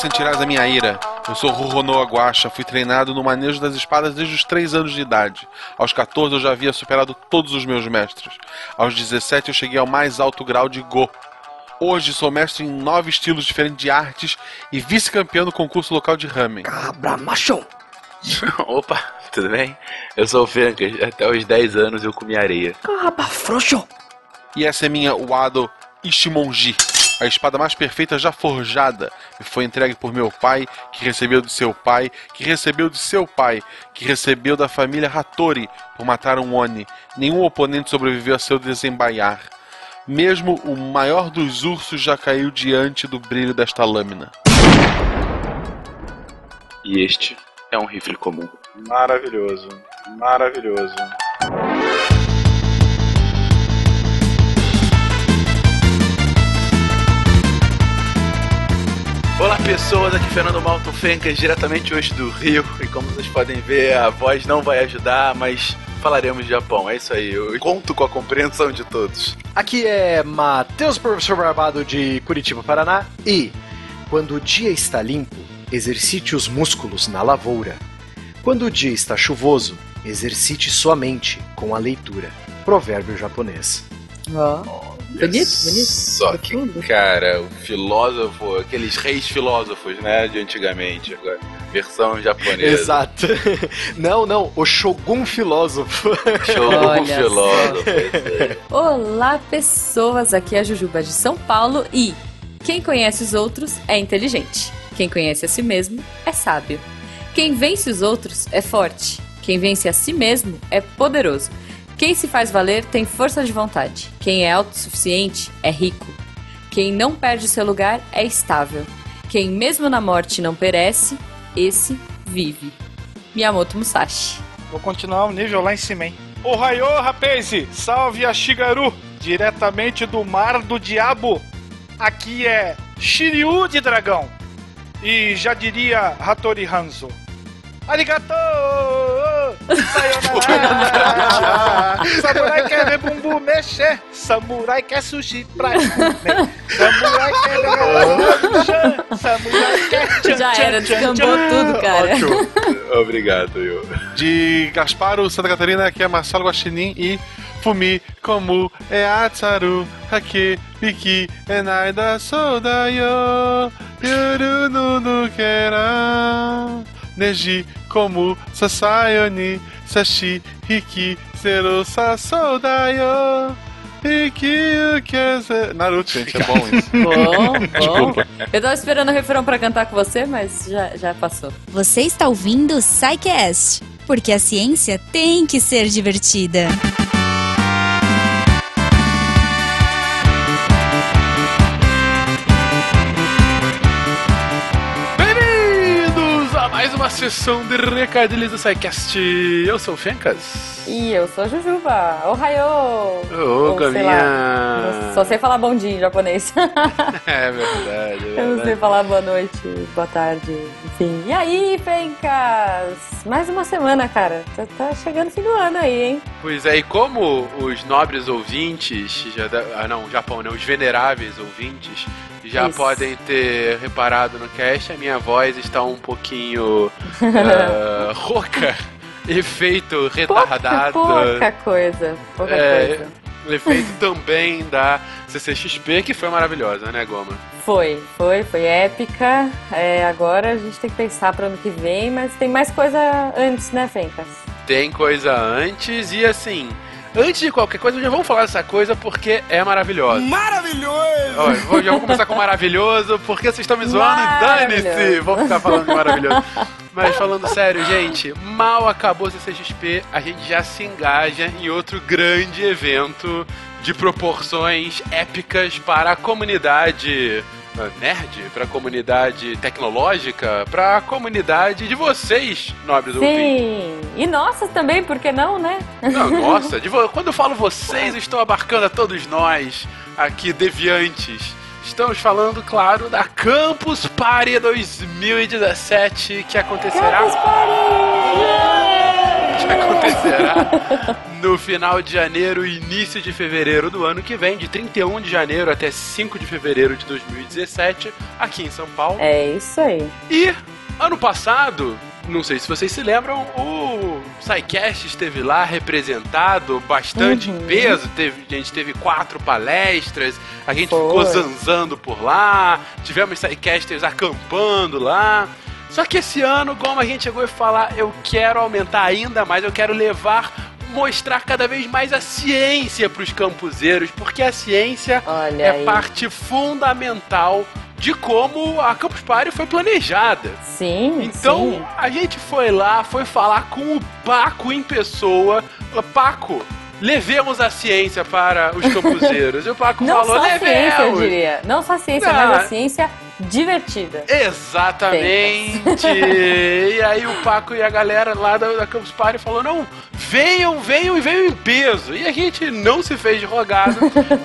sentirás a minha ira. Eu sou Rurono Aguacha, fui treinado no manejo das espadas desde os 3 anos de idade. Aos 14 eu já havia superado todos os meus mestres. Aos 17 eu cheguei ao mais alto grau de Go. Hoje sou mestre em nove estilos diferentes de artes e vice-campeão do concurso local de ramen. Cabra machão! Opa, tudo bem? Eu sou o Fencas, até os 10 anos eu comi areia. Cabra frouxo! E essa é minha Wado Ishimonji. A espada mais perfeita já forjada me foi entregue por meu pai, que recebeu de seu pai, que recebeu de seu pai, que recebeu da família Hattori por matar um Oni. Nenhum oponente sobreviveu a seu desembaiar. Mesmo o maior dos ursos já caiu diante do brilho desta lâmina. E este é um rifle comum. Maravilhoso, maravilhoso. Olá pessoas, aqui é Fernando Malto Fencas, diretamente hoje do Rio. E como vocês podem ver, a voz não vai ajudar, mas falaremos de Japão. É isso aí, eu conto com a compreensão de todos. Aqui é Matheus Professor Barbado de Curitiba, Paraná. E quando o dia está limpo, exercite os músculos na lavoura. Quando o dia está chuvoso, exercite sua mente com a leitura. Provérbio japonês. Ó. Bonito, bonito. Só que, cara, o filósofo, aqueles reis filósofos, né, de antigamente, agora, versão japonesa. Exato. Não, não, o Shogun filósofo. Shogun Olha filósofo. aí. Olá, pessoas! Aqui é a Jujuba de São Paulo e quem conhece os outros é inteligente. Quem conhece a si mesmo é sábio. Quem vence os outros é forte. Quem vence a si mesmo é poderoso. Quem se faz valer tem força de vontade. Quem é autossuficiente é rico. Quem não perde seu lugar é estável. Quem mesmo na morte não perece, esse vive. Miyamoto Musashi. Vou continuar o nível lá em cima, hein? Ohayô, rapaz! Salve a Shigaru! Diretamente do Mar do Diabo. Aqui é Shiryu de Dragão. E já diria Hattori Hanzo. Arigato! Sayonara! Samurai quer ver bumbum mexer. Samurai quer sushi pra comer. Samurai quer ver. Samurai quer tchan, Já tchan, era, descambou tudo, cara. Obrigado, eu. De Gasparo, Santa Catarina, aqui é Marcelo Guaxinim e Fumi Komu é Atsaru Hake Biki Enaida Sodayo Yuru no Nukera Neji Komu Sasayoni Sashi Hiki Zero Sasodayo Hiki Ukeze Naruto, gente, é bom isso. Bom, bom. Eu tava esperando o refrão pra cantar com você, mas já, já passou. Você está ouvindo o Psycast, porque a ciência tem que ser divertida. Bem-vindos a sessão de recadilhos do SciCast. Eu sou o Fencas. E eu sou a Jujuba. Ohayô! Ô, Ou sei lá. Só sei falar bom dia em japonês. É verdade, é Eu não sei falar boa noite, boa tarde, enfim. E aí, Fencas? Mais uma semana, cara. Tá, tá chegando o fim do ano aí, hein? Pois é, e como os nobres ouvintes, já ah não, Japão, né? Os veneráveis ouvintes já Isso. podem ter reparado no cast, a minha voz está um pouquinho ah, rouca, efeito retardado. Pouca coisa, pouca É. coisa. O efeito também da CCXP, que foi maravilhosa, né, Goma? Foi, foi, foi épica. É, agora a gente tem que pensar pro ano que vem, mas tem mais coisa antes, né, Fencas? Tem coisa antes e assim. Antes de qualquer coisa, já vamos falar dessa coisa porque é maravilhosa. Maravilhoso! Ó, vou- já vou começar com maravilhoso, porque vocês estão me zoando, Maravilhoso. dane-se! Vou ficar falando de maravilhoso. Mas falando sério, gente, mal acabou o CCXP, a gente já se engaja em outro grande evento de proporções épicas para a comunidade nerd, para a comunidade tecnológica, para a comunidade de vocês, nobres ouvintes. Sim! E nossa também, por que não, né? Não, nossa, de vo- quando eu falo vocês, eu estou abarcando a todos nós, aqui, deviantes. Estamos falando, claro, da Campus Party 2017, que acontecerá. Campus Party! acontecerá no final de janeiro e início de fevereiro do ano que vem, de 31 de janeiro até 5 de fevereiro de 2017, aqui em São Paulo. É isso aí. E ano passado, não sei se vocês se lembram, o SciCast esteve lá representado, bastante Uhum. em peso. Teve, a gente teve quatro palestras, a gente Foi. ficou zanzando por lá, tivemos SciCasters acampando lá. Só que esse ano, como a gente chegou a falar, eu quero aumentar ainda mais, eu quero levar, mostrar cada vez mais a ciência para os campuseiros, porque a ciência Olha é aí. parte fundamental de como a Campus Party foi planejada. Sim, Então sim. a gente foi lá, foi falar com o Paco em pessoa. Paco, levemos a ciência para os campuseiros. e o Paco Não falou, só a ciência, eu diria. Não só a ciência, Não. mas a ciência divertida. Exatamente! e aí o Paco e a galera lá da, da Campus Party falou: não, venham, venham e venham em peso. E a gente não se fez de rogado.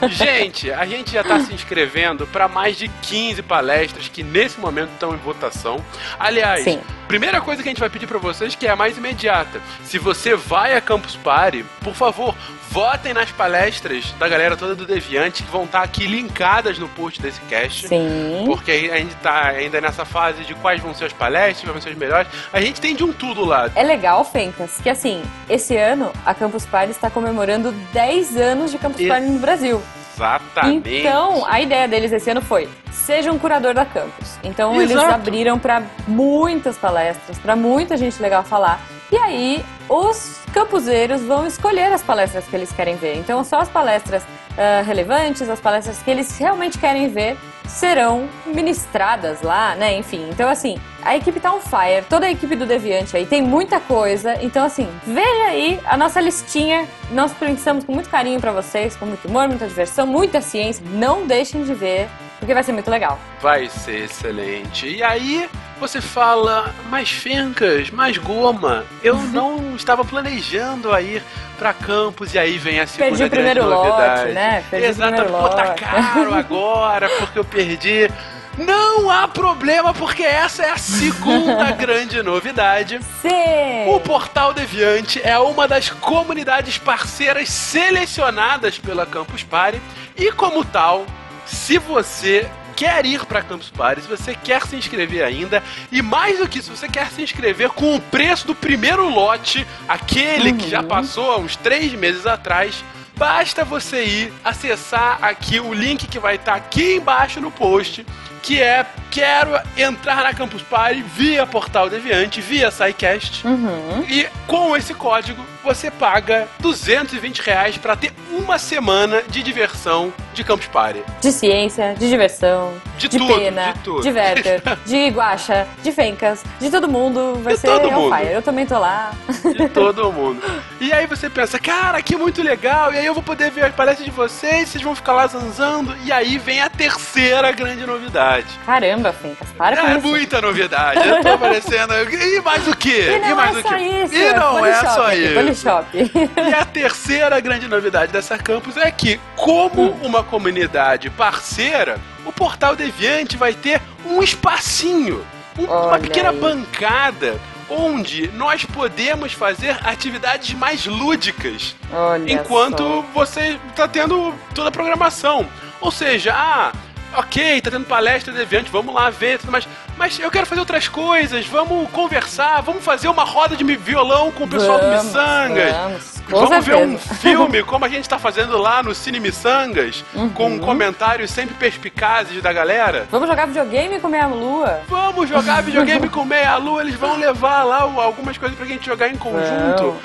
gente, a gente já tá se inscrevendo para mais de 15 palestras que nesse momento estão em votação. Aliás, Sim. primeira coisa que a gente vai pedir para vocês que é a mais imediata. Se você vai a Campus Party, por favor, votem nas palestras da galera toda do Deviante que vão estar aqui linkadas no post desse cast. Sim. Porque a gente tá ainda nessa fase de quais vão ser as palestras, quais vão ser as melhores. A gente tem de um tudo lá. É legal, Fencas, que assim, esse ano a Campus Party está comemorando 10 anos de Campus Isso. Party no Brasil. Exatamente. Então, a ideia deles esse ano foi: seja um curador da campus. Então, eles Exato. abriram para muitas palestras, para muita gente legal falar. E aí, os campuseiros vão escolher as palestras que eles querem ver. Então, só as palestras ah, relevantes, as palestras que eles realmente querem ver, serão ministradas lá, né? Enfim, então assim, a equipe tá on fire, toda a equipe do Deviante aí tem muita coisa. Então assim, veja aí a nossa listinha. Nós pensamos com muito carinho pra vocês, com muito humor, muita diversão, muita ciência. Não deixem de ver, porque vai ser muito legal. Vai ser excelente. E aí você fala, mais fencas, mais goma. Eu não estava planejando a ir pra campus e aí vem a segunda Perdi o grande primeiro lote, novidade. né? Perdi primeiro pô, tá lote. caro agora porque eu perdi. Não há problema, porque essa é a segunda grande novidade. Sim! O Portal Deviante é uma das comunidades parceiras selecionadas pela Campus Party e, como tal, se você quer ir para Campus Party, se você quer se inscrever ainda e mais do que isso, se você quer se inscrever com o preço do primeiro lote, aquele que já passou há uns três meses atrás, basta você ir acessar aqui o link que vai estar aqui embaixo no post, que é quero entrar na Campus Party via Portal Deviante, via SciCast. Uhum. E com esse código você paga 220 reais para ter uma semana de diversão de Campus Party. De ciência, de diversão, De de, tudo, pena, de tudo. de Werther, de guacha, de fencas, de todo mundo. Vai De ser todo on mundo. fire. Eu também tô lá. De todo mundo. E aí você pensa, cara, que muito legal. E aí eu vou poder ver as palestras de vocês, vocês vão ficar lá zanzando. E aí vem a terceira grande novidade. Caramba, Fencas, para com É isso. muita novidade. Eu tô aparecendo. E mais o quê? E não mais é o só quê? isso. E não é só isso. Polishop. E a terceira grande novidade dessa campus é que, como uma comunidade parceira, o Portal Deviante vai ter um espacinho, um- uma pequena aí. bancada onde nós podemos fazer atividades mais lúdicas Olha enquanto só. você está tendo toda a programação. Ou seja, ah, ok, tá tendo palestra deviante, vamos lá ver tudo mais. Mas eu quero fazer outras coisas, vamos conversar, vamos fazer uma roda de violão com o pessoal do Vamos, Missangas. vamos, com Vamos ver um certeza. filme, como a gente tá fazendo lá no Cine Missangas, Uhum. com comentários sempre perspicazes da galera. Vamos jogar videogame com meia lua? Vamos jogar videogame com meia lua, eles vão levar lá algumas coisas pra gente jogar em conjunto.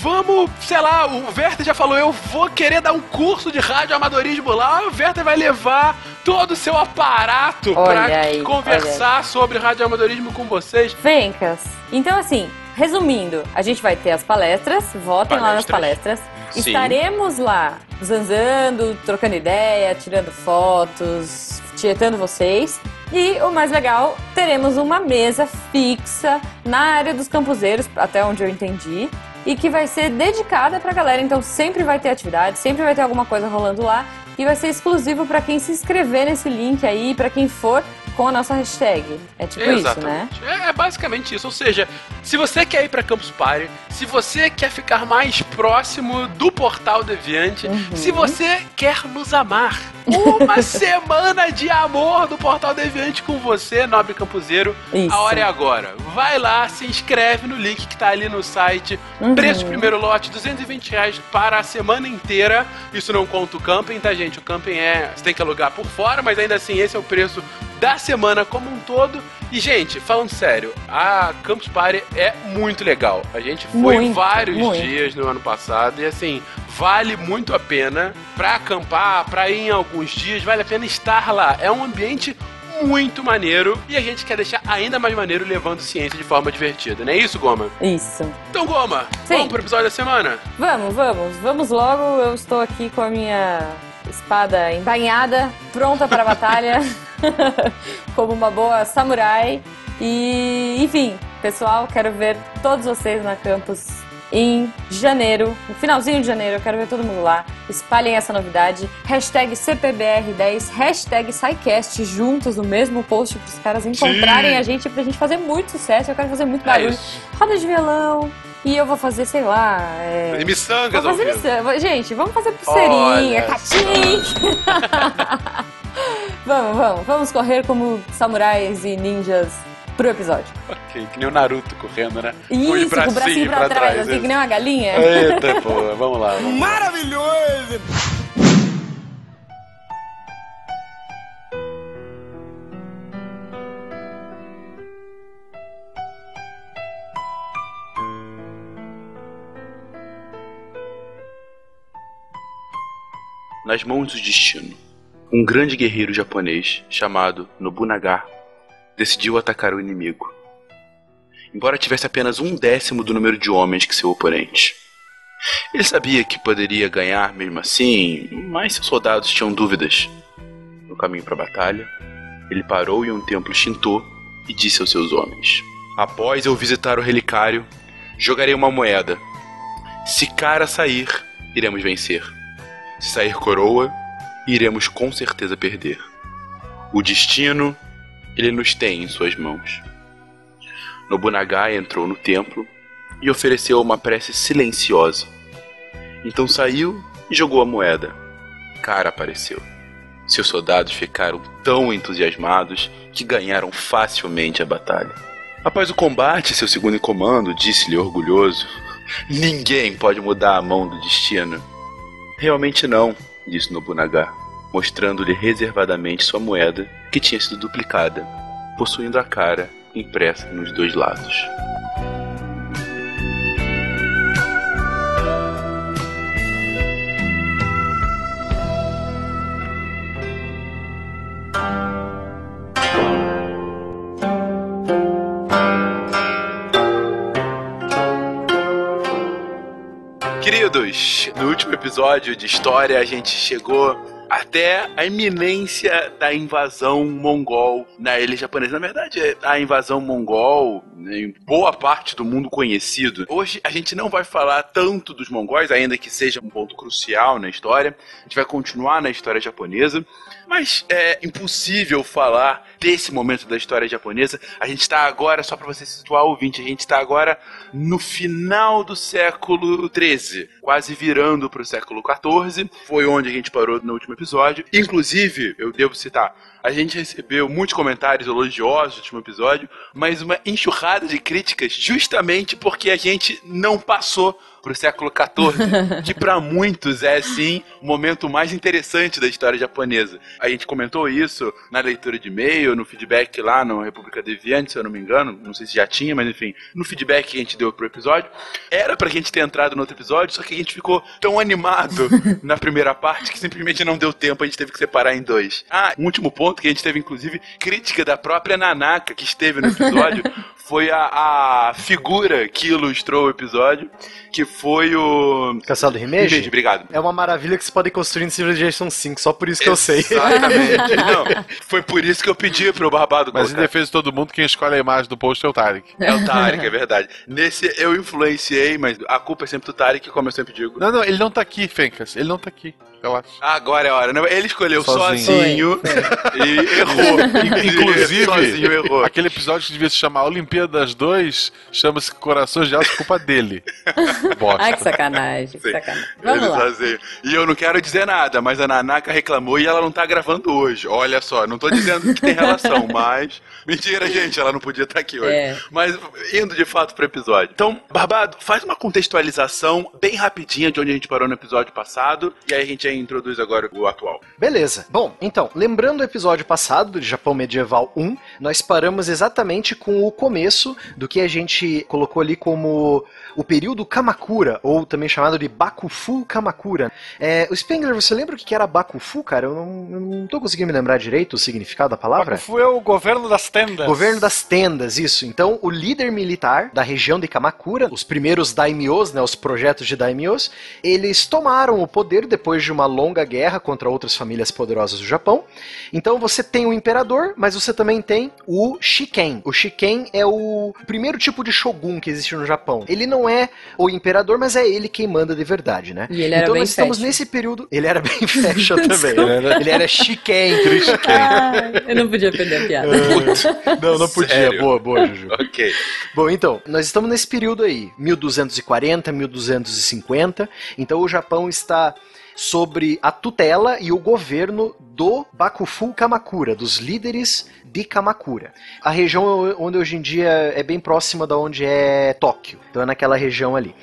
Vamos, sei lá, o Werther já falou, eu vou querer dar um curso de radioamadorismo lá, o Werther vai levar todo o seu aparato aí, conversar sobre radioamadorismo com vocês. Fencas. Então, assim, resumindo, a gente vai ter as palestras, votem lá nas Palestras. palestras. Sim. Estaremos lá zanzando, trocando ideia, tirando fotos, tietando vocês. E o mais legal, teremos uma mesa fixa na área dos campuseiros, até onde eu entendi, e que vai ser dedicada pra galera. Então sempre vai ter atividade, sempre vai ter alguma coisa rolando lá. E vai ser exclusivo pra quem se inscrever nesse link aí, pra quem for com a nossa hashtag. É tipo isso, né? Exatamente. É, é basicamente isso. Ou seja, se você quer ir pra Campus Party, se você quer ficar mais próximo do Portal Deviante, Uhum. se você quer nos amar, uma semana de amor do Portal Deviante com você, nobre campuseiro, Isso. a hora é agora. Vai lá, se inscreve no link que tá ali no site. Uhum. Preço primeiro lote, 220 reais para a semana inteira. Isso não conta o camping, tá, gente? O camping é. Você tem que alugar por fora, mas ainda assim, esse é o preço da semana como um todo. E, gente, falando sério, a Campus Party é muito legal. A gente foi Muito, vários muito. dias no ano passado e, assim, vale muito a pena pra acampar, pra ir em alguns dias, vale a pena estar lá. É um ambiente muito maneiro e a gente quer deixar ainda mais maneiro levando ciência de forma divertida, não é isso, Goma? Isso. Então, Goma, Sim. vamos pro episódio da semana? Vamos, vamos, vamos logo. Eu estou aqui com a minha espada embainhada, pronta para a batalha, como uma boa samurai. E, enfim, pessoal, quero ver todos vocês na campus em janeiro, no finalzinho de janeiro, eu quero ver todo mundo lá. Espalhem essa novidade. Hashtag CPBR10, hashtag SciCast juntos no mesmo post para os caras encontrarem a gente, pra gente fazer muito sucesso. Eu quero fazer muito É barulho. isso. Roda de violão. E eu vou fazer, sei lá. É... Miçangas Vou fazer. Gente, vamos fazer pulseirinha, catim. vamos, vamos. Vamos correr como samurais e ninjas pro episódio. Ok, que nem o Naruto correndo, né? Isso, com o bracinho pra, trás, assim, isso. que nem uma galinha. Eita, pô, vamos lá. Vamos. lá. Nas mãos do destino, um grande guerreiro japonês chamado Nobunaga decidiu atacar o inimigo. Embora tivesse apenas um décimo do número de homens que seu oponente. Ele sabia que poderia ganhar mesmo assim, mas seus soldados tinham dúvidas. No caminho para a batalha, ele parou em um templo Shinto e disse aos seus homens: Após eu visitar o relicário, jogarei uma moeda. Se cara sair, iremos vencer. Se sair coroa, iremos com certeza perder. O destino, ele nos tem em suas mãos. Nobunaga entrou no templo e ofereceu uma prece silenciosa. Então saiu e jogou a moeda. Cara apareceu. Seus soldados ficaram tão entusiasmados que ganharam facilmente a batalha. Após o combate, seu segundo em comando disse-lhe orgulhoso: Ninguém pode mudar a mão do destino. Realmente não, disse Nobunaga, mostrando-lhe reservadamente sua moeda, que tinha sido duplicada, possuindo a cara impressa nos dois lados. Queridos, no último episódio de história a gente chegou até a iminência da invasão mongol na ilha japonesa. Na verdade, a invasão mongol né, em boa parte do mundo conhecido. Hoje a gente não vai falar tanto dos mongóis, ainda que seja um ponto crucial na história. A gente vai continuar na história japonesa. Mas é impossível falar desse momento da história japonesa. A gente está agora, só para você situar o ouvinte, a gente está agora no final do século XIII, quase virando para o século XIV. Foi onde a gente parou no último episódio. Inclusive, eu devo citar, a gente recebeu muitos comentários elogiosos no último episódio, mas uma enxurrada de críticas justamente porque a gente não passou pro século XIV, que para muitos é sim o momento mais interessante da história japonesa. A gente comentou isso na leitura de e-mail, no feedback lá no República Deviante, se eu não me engano, não sei se já tinha, mas enfim, no feedback que a gente deu pro episódio, era pra gente ter entrado no outro episódio, só que a gente ficou tão animado na primeira parte que simplesmente não deu tempo, a gente teve que separar em dois. Ah, um último ponto que a gente teve inclusive crítica da própria Nanaka que esteve no episódio foi a, a figura que ilustrou o episódio, que foi o. Castelo do? Himeji, obrigado. É uma maravilha que se pode construir em Civilization 5, só por isso que eu sei. Exatamente. Não, foi por isso que eu pedi pro Barbado Mas em colocar. defesa de todo mundo, quem escolhe a imagem do post é o Tarek. É o Tarek, é verdade. Nesse eu influenciei, mas a culpa é sempre do Tarek, como eu sempre digo. Não, não, ele não tá aqui, Fencas. Ele não tá aqui. Relaxa. Agora é a hora. né? Ele escolheu Sozinho. sozinho, e errou. Inclusive, sozinho errou. aquele episódio que devia se chamar Olimpíadas 2 chama-se Corações de Aço, culpa dele. Bosta. Ai, que sacanagem, que sacanagem. Vamos Ele lá. sozinho. E eu não quero dizer nada, mas a Nanaka reclamou e ela não tá gravando hoje. Olha só, não tô dizendo que tem relação, mas. Mentira, gente, ela não podia estar aqui hoje. É. Mas indo de fato pro episódio. Então, Barbado, faz uma contextualização bem rapidinha de onde a gente parou no episódio passado, e aí a gente aí introduz agora o atual. Beleza. Bom, então, lembrando o episódio passado de Japão Medieval 1, nós paramos exatamente com o começo do que a gente colocou ali como o período Kamakura, ou também chamado de Bakufu Kamakura. É, o Spengler, você lembra o que era Bakufu, cara? Eu não, eu não tô conseguindo me lembrar direito o significado da palavra. Bakufu é o governo das tendas. Governo das tendas, isso. Então, o líder militar da região de Kamakura, os primeiros daimyos, né, os projetos de daimyos, eles tomaram o poder depois de uma longa guerra contra outras famílias poderosas do Japão. Então, você tem o imperador, mas você também tem o shiken. O shiken é o primeiro tipo de shogun que existe no Japão. Ele não é o imperador, mas é ele quem manda de verdade, né? E ele era então, bem nós estamos fashion. nesse período. Ele era bem fashion também. Ele era- Ele era shiken. Ai, eu não podia perder a piada. Não, não podia. Sério? Boa, boa, Juju. Ok. Bom, então, nós estamos nesse período aí, 1240, 1250. Então o Japão está sobre a tutela e o governo do Bakufu Kamakura, dos líderes de Kamakura. A região onde hoje em dia é bem próxima da onde é Tóquio. Então é naquela região ali.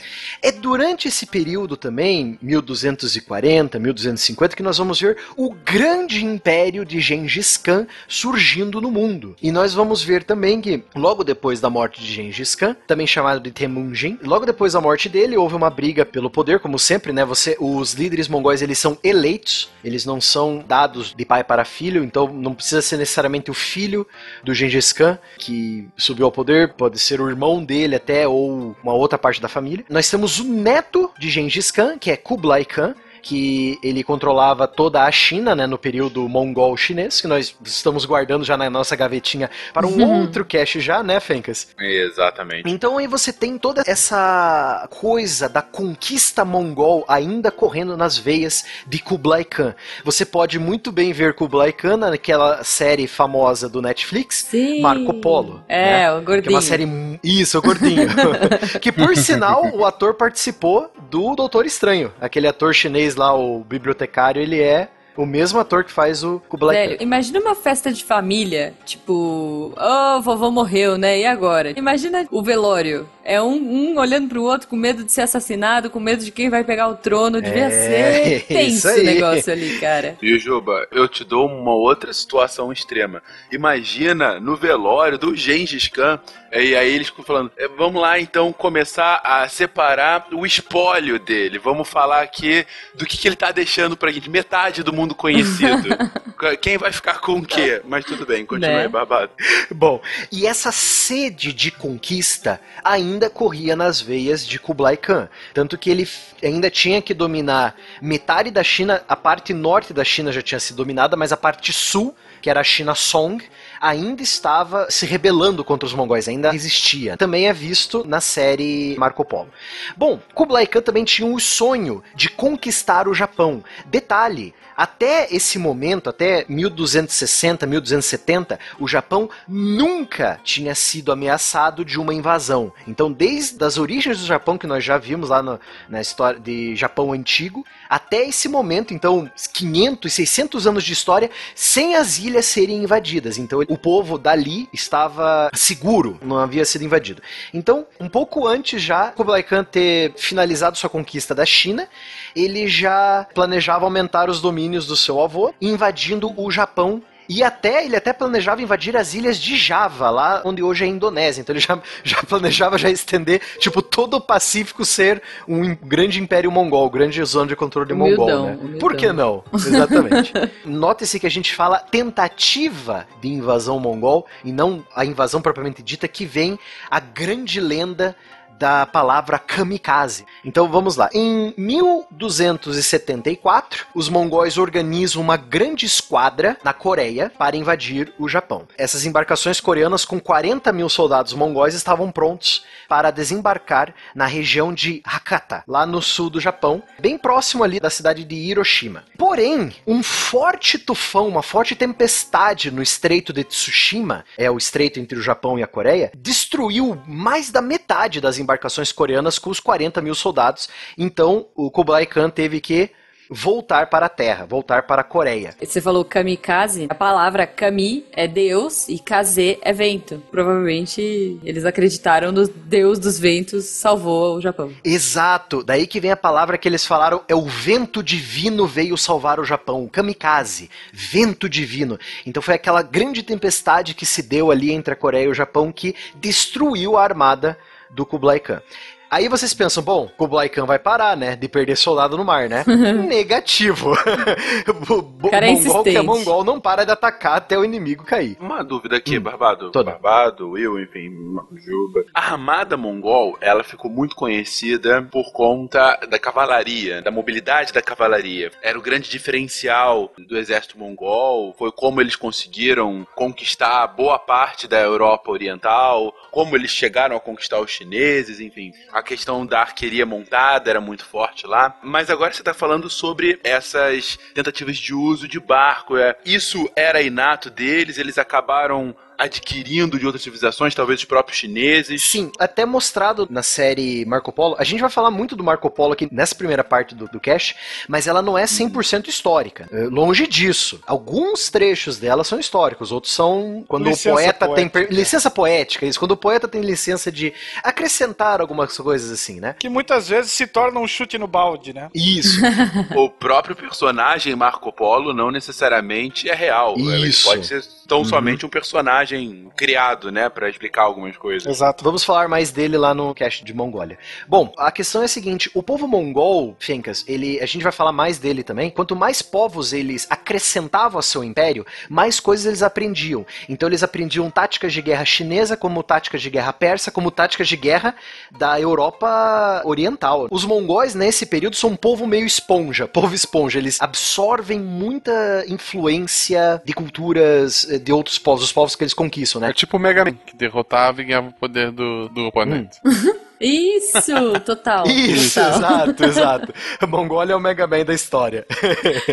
É durante esse período também, 1240, 1250, que nós vamos ver o grande império de Gengis Khan surgindo no mundo. E nós vamos ver também que logo depois da morte de Gengis Khan, também chamado de Temujin, logo depois da morte dele houve uma briga pelo poder, como sempre, né? Você, os líderes mongóis eles são eleitos, eles não são dados de pai para filho, então não precisa ser necessariamente o filho do Gengis Khan que subiu ao poder, pode ser o irmão dele até ou uma outra parte da família. Nós temos o neto de Gengis Khan, que é Kublai Khan, que ele controlava toda a China, né, no período mongol chinês, que nós estamos guardando já na nossa gavetinha para um outro cast já, né, Fencas? Exatamente. Então aí você tem toda essa coisa da conquista mongol ainda correndo nas veias de Kublai Khan. Você pode muito bem ver Kublai Khan naquela série famosa do Netflix, Sim. Marco Polo. É, né? o gordinho. Que é uma série. Isso, o gordinho. que por sinal, o ator participou do Doutor Estranho. Aquele ator chinês lá, o bibliotecário, ele é o mesmo ator que faz o Kublai Velho, imagina uma festa de família, tipo, oh, vovô morreu, né? E agora? Imagina o velório. É um, um olhando pro outro com medo de ser assassinado, com medo de quem vai pegar o trono. Devia É, ser tenso o negócio ali, cara. E Juba, eu te dou uma outra situação extrema. Imagina no velório do Gengis Khan, e aí eles ficam falando: "É, vamos lá então começar a separar o espólio dele. Vamos falar aqui do que, que ele tá deixando pra gente. Metade do mundo conhecido. Quem vai ficar com o quê? Mas tudo bem, continue Né? aí, babado. Bom, e essa sede de conquista ainda corria nas veias de Kublai Khan. Tanto que ele ainda tinha que dominar metade da China, a parte norte da China já tinha sido dominada, mas a parte sul, que era a China Song, ainda estava se rebelando contra os mongóis, ainda existia. Também é visto na série Marco Polo. Bom, Kublai Khan também tinha o sonho de conquistar o Japão. Detalhe, até esse momento, até 1260, 1270, o Japão nunca tinha sido ameaçado de uma invasão. Então, desde as origens do Japão, que nós já vimos lá no- na história de Japão antigo, até esse momento, então, 500, 600 anos de história, sem as ilhas serem invadidas. Então, o povo dali estava seguro, não havia sido invadido. Então, um pouco antes já, Kublai Khan ter finalizado sua conquista da China, ele já planejava aumentar os domínios do seu avô, invadindo o Japão. E até ele até planejava invadir as ilhas de Java, lá onde hoje é a Indonésia. Então ele já, já planejava já estender, tipo, todo o Pacífico ser um grande império mongol, grande zona de controle Humildão, mongol, né? humildão. Por que não? Exatamente. Note-se que a gente fala tentativa de invasão mongol e não a invasão propriamente dita, que vem a grande lenda da palavra kamikaze. Então vamos lá. Em 1274, os mongóis organizam uma grande esquadra na Coreia para invadir o Japão. Essas embarcações coreanas com 40 mil soldados mongóis estavam prontos para desembarcar na região de Hakata, lá no sul do Japão, bem próximo ali da cidade de Hiroshima. Porém, um forte tufão, uma forte tempestade no Estreito de Tsushima, é o estreito entre o Japão e a Coreia, destruiu mais da metade das embarcações coreanas com os 40 mil soldados. Então, o Kublai Khan teve que voltar para a Terra, voltar para a Coreia. Você falou kamikaze, a palavra kami é Deus e kaze é vento. Provavelmente eles acreditaram no Deus dos ventos salvou o Japão. Exato, daí que vem a palavra que eles falaram, é o vento divino veio salvar o Japão, kamikaze, vento divino. Então foi aquela grande tempestade que se deu ali entre a Coreia e o Japão que destruiu a armada do Kublai Khan. Aí vocês pensam, bom, Kublai Khan vai parar, né? De perder soldado no mar, né? Negativo. o Cara é mongol que é mongol não para de atacar até o inimigo cair. Uma dúvida aqui, Hum, Barbado. toda. Barbado, Will, enfim, Juba. A armada mongol, ela ficou muito conhecida por conta da cavalaria, da mobilidade da cavalaria. Era o grande diferencial do exército mongol, foi como eles conseguiram conquistar boa parte da Europa Oriental, como eles chegaram a conquistar os chineses, enfim. A questão da arqueria montada era muito forte lá. Mas agora você está falando sobre essas tentativas de uso de barco. É. Isso era inato deles, eles acabaram adquirindo de outras civilizações, talvez os próprios chineses. Sim, até mostrado na série Marco Polo. A gente vai falar muito do Marco Polo aqui nessa primeira parte do, do cast, mas ela não é 100% histórica. É, Longe disso. Alguns trechos dela são históricos, outros são quando Licença o poeta tem poética. per- licença poética, isso, quando o poeta tem licença de acrescentar algumas coisas assim, né? Que muitas vezes se torna um chute no balde, né? Isso. O próprio personagem Marco Polo não necessariamente é real. Ele Isso. pode ser tão Uhum. somente um personagem criado, né, Pra explicar algumas coisas. Exato. Vamos falar mais dele lá no cast de Mongólia. Bom, a questão é a seguinte: o povo mongol, Fencas, ele, a gente vai falar mais dele também. Quanto mais povos eles acrescentavam ao seu império, mais coisas eles aprendiam. Então eles aprendiam táticas de guerra chinesa, como táticas de guerra persa, como táticas de guerra da Europa Oriental. Os mongóis nesse período são um povo meio esponja, povo esponja. Eles absorvem muita influência de culturas eh, de outros povos, os povos que eles conquistam, né? É tipo o Mega Man, que derrotava e ganhava o poder do, do oponente. Isso, total. Isso, total. exato, exato. A Mongólia é o Mega Man da história.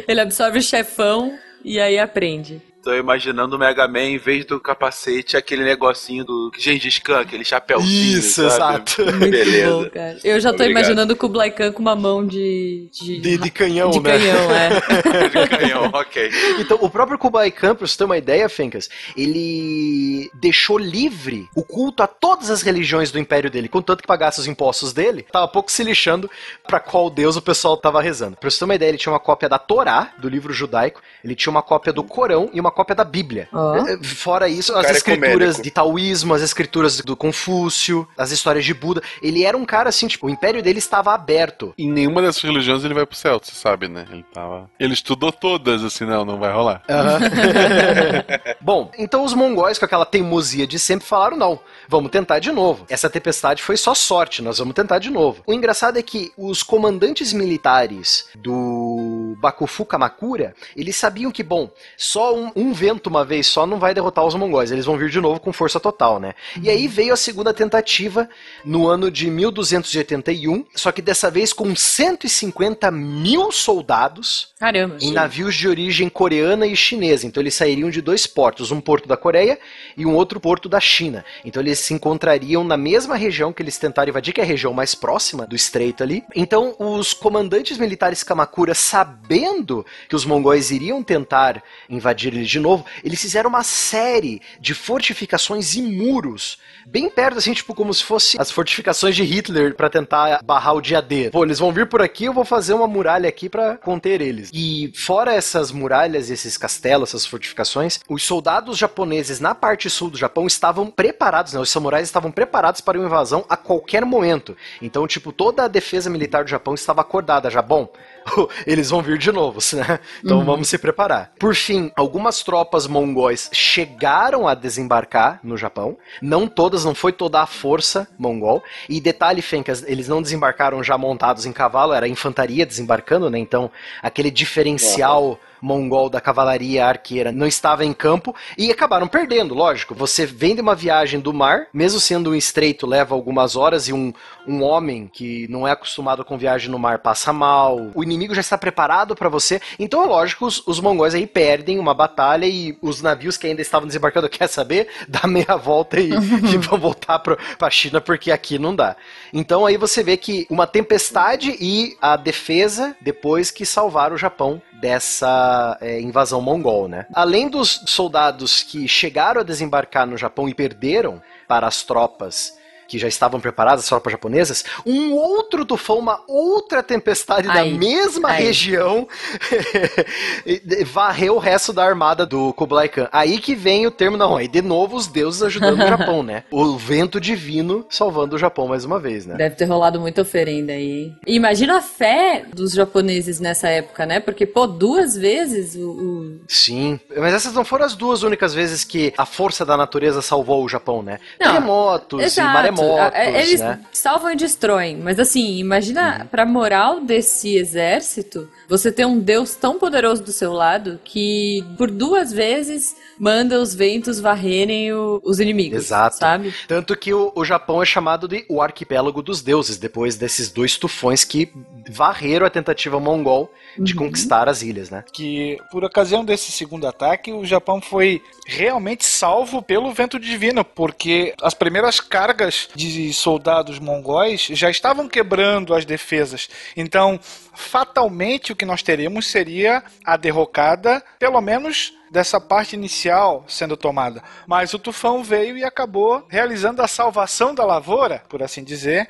Ele absorve o chefão e aí aprende. Tô imaginando o Mega Man, em vez do capacete, aquele negocinho do Gengis Khan, aquele chapéuzinho. Isso, sabe? exato. Muito Beleza. bom, cara. Eu já tô Obrigado. imaginando o Kublai Khan com uma mão de. de, De, de canhão, de né? canhão, é. De canhão, ok. Então, o próprio Kublai Khan, pra você ter uma ideia, Fencas, ele deixou livre o culto a todas as religiões do império dele, contanto que pagasse os impostos dele, tava pouco se lixando pra qual deus o pessoal tava rezando. Pra você ter uma ideia, ele tinha uma cópia da Torá, do livro judaico, ele tinha uma cópia do Corão e uma cópia da Bíblia. Eh, Fora isso, as é escrituras ecumênico. de taoísmo, as escrituras do Confúcio, as histórias de Buda. Ele era um cara assim, tipo, o império dele estava aberto. Em nenhuma dessas religiões ele vai pro céu, você sabe, né? Ele tava. Ele estudou todas, assim, não, não vai rolar. Bom, então os mongóis, com aquela teimosia de sempre, falaram: não, vamos tentar de novo. Essa tempestade foi só sorte, nós vamos tentar de novo. O engraçado é que os comandantes militares do Bakufu Kamakura, eles sabiam que, bom, só um, um vento uma vez só não vai derrotar os mongóis, eles vão vir de novo com força total, né? E aí veio a segunda tentativa no ano de 1281, só que dessa vez com 150 mil soldados Caramba. em navios de origem coreana e chinesa. Então eles sairiam de dois portos, um porto da Coreia e um outro porto da China. Então eles se encontrariam na mesma região que eles tentaram invadir, que é a região mais próxima do estreito ali. Então os comandantes militares Kamakura, sabendo que os mongóis iriam tentar invadir eles de novo, eles fizeram uma série de fortificações e muros bem perto, assim, tipo como se fosse as fortificações de Hitler pra tentar barrar o dia D. Pô, eles vão vir por aqui, eu vou fazer uma muralha aqui pra conter eles. E fora essas muralhas, esses castelos, essas fortificações, os soldados japoneses na parte sul do Japão estavam preparados, né? Os samurais estavam preparados para uma invasão a qualquer momento. Então, tipo, toda a defesa militar do Japão estava acordada já. Bom, eles vão vir de novo, né? Então Uhum. vamos se preparar. Por fim, algumas tropas mongóis chegaram a desembarcar no Japão. Não todas, não foi toda a força mongol. E detalhe, Fencas, eles não desembarcaram já montados em cavalo, era a infantaria desembarcando, né? Então, aquele diferencial mongol da cavalaria arqueira não estava em campo e acabaram perdendo, lógico. Você vem de uma viagem do mar, mesmo sendo um estreito, leva algumas horas e um, um homem que não é acostumado com viagem no mar passa mal. O inimigo já está preparado para você. Então é lógico, os, os mongóis aí perdem uma batalha e os navios que ainda estavam desembarcando, quer saber? Dá meia volta e, e vão voltar para a China porque aqui não dá. Então aí você vê que uma tempestade e a defesa depois que salvaram o Japão dessa é, invasão mongol, né? Além dos soldados que chegaram a desembarcar no Japão e perderam para as tropas que já estavam preparadas, as tropas japonesas, um outro tufão, uma outra tempestade da Aí, mesma aí. região varreu o resto da armada do Kublai Khan. Aí que vem o termo, não, aí de novo os deuses ajudando o Japão, né? O vento divino salvando o Japão mais uma vez, né? Deve ter rolado muita oferenda aí. Imagina a fé dos japoneses nessa época, né? Porque, pô, duas vezes o. o- Sim, mas essas não foram as duas únicas vezes que a força da natureza salvou o Japão, né? Não, Terremotos Exato. e maremotos, É, Eles né? salvam e destroem. Mas assim, imagina pra moral desse exército, você ter um deus tão poderoso do seu lado que por duas vezes manda os ventos varrerem o- os inimigos. Exato. Sabe? Tanto que o, o Japão é chamado de o arquipélago dos deuses, depois desses dois tufões que varreram a tentativa mongol de conquistar as ilhas, né? que por ocasião desse segundo ataque, o Japão foi realmente salvo pelo vento divino, porque as primeiras cargas de soldados mongóis já estavam quebrando as defesas. Então, fatalmente o que nós teremos seria a derrocada, pelo menos dessa parte inicial sendo tomada. Mas o tufão veio e acabou realizando a salvação da lavoura, por assim dizer.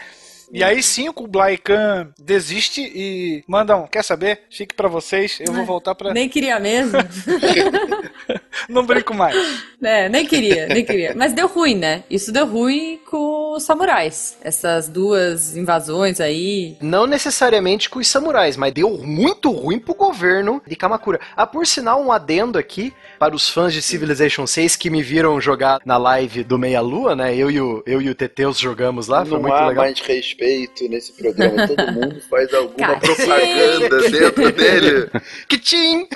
E aí sim o Kublai Khan desiste e manda um, quer saber? Fique pra vocês, eu vou voltar pra... Nem queria mesmo. Não brinco mais. É, nem queria, nem queria. Mas deu ruim, né? Isso deu ruim com os samurais. Essas duas invasões aí. Não necessariamente com os samurais, mas deu muito ruim pro governo de Kamakura. Ah, por sinal, um adendo aqui para os fãs de Civilization 6 que me viram jogar na live do Meia Lua, né? Eu e o, eu e o Teteus jogamos lá, foi Não muito há legal. mais respeito nesse programa. Todo mundo faz alguma propaganda dentro dele. Que tim!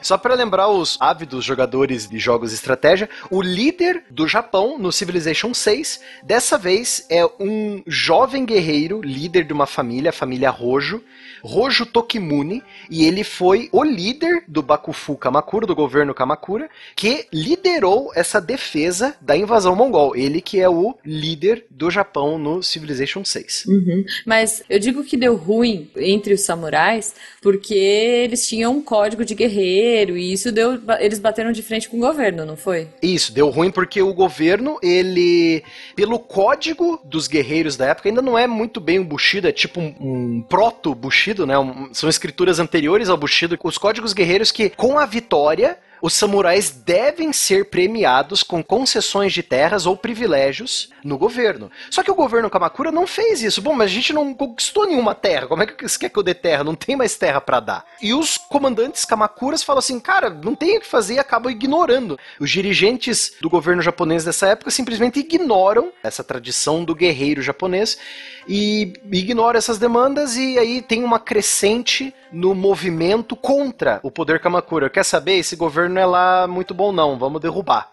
Só para lembrar os ávidos jogadores de jogos de estratégia, o líder do Japão no Civilization 6, dessa vez é um jovem guerreiro, líder de uma família, a família Rojo, Rojo Tokimune, e ele foi o líder do Bakufu Kamakura, do governo Kamakura, que liderou essa defesa da invasão mongol. Ele que é o líder do Japão no Civilization 6. Uhum. Mas eu digo que deu ruim entre os samurais porque eles tinham um código de guerreiro e isso deu. Eles bateram de frente com o governo, não foi? Isso, deu ruim porque o governo, ele, pelo código dos guerreiros da época, ainda não é muito bem um Bushido, é tipo um, um proto-Bushido, né? Um- são escrituras anteriores ao Bushido, os códigos guerreiros que, com a vitória, os samurais devem ser premiados com concessões de terras ou privilégios no governo. Só que o governo Kamakura não fez isso. Bom, mas a gente não conquistou nenhuma terra. Como é que você quer que eu dê terra? Não tem mais terra pra dar. E os comandantes Kamakuras falam assim, cara, não tem o que fazer e acabam ignorando. Os dirigentes do governo japonês dessa época simplesmente ignoram essa tradição do guerreiro japonês e ignoram essas demandas e aí tem uma crescente no movimento contra o poder Kamakura. Quer saber? Esse governo não é lá muito bom não, vamos derrubar.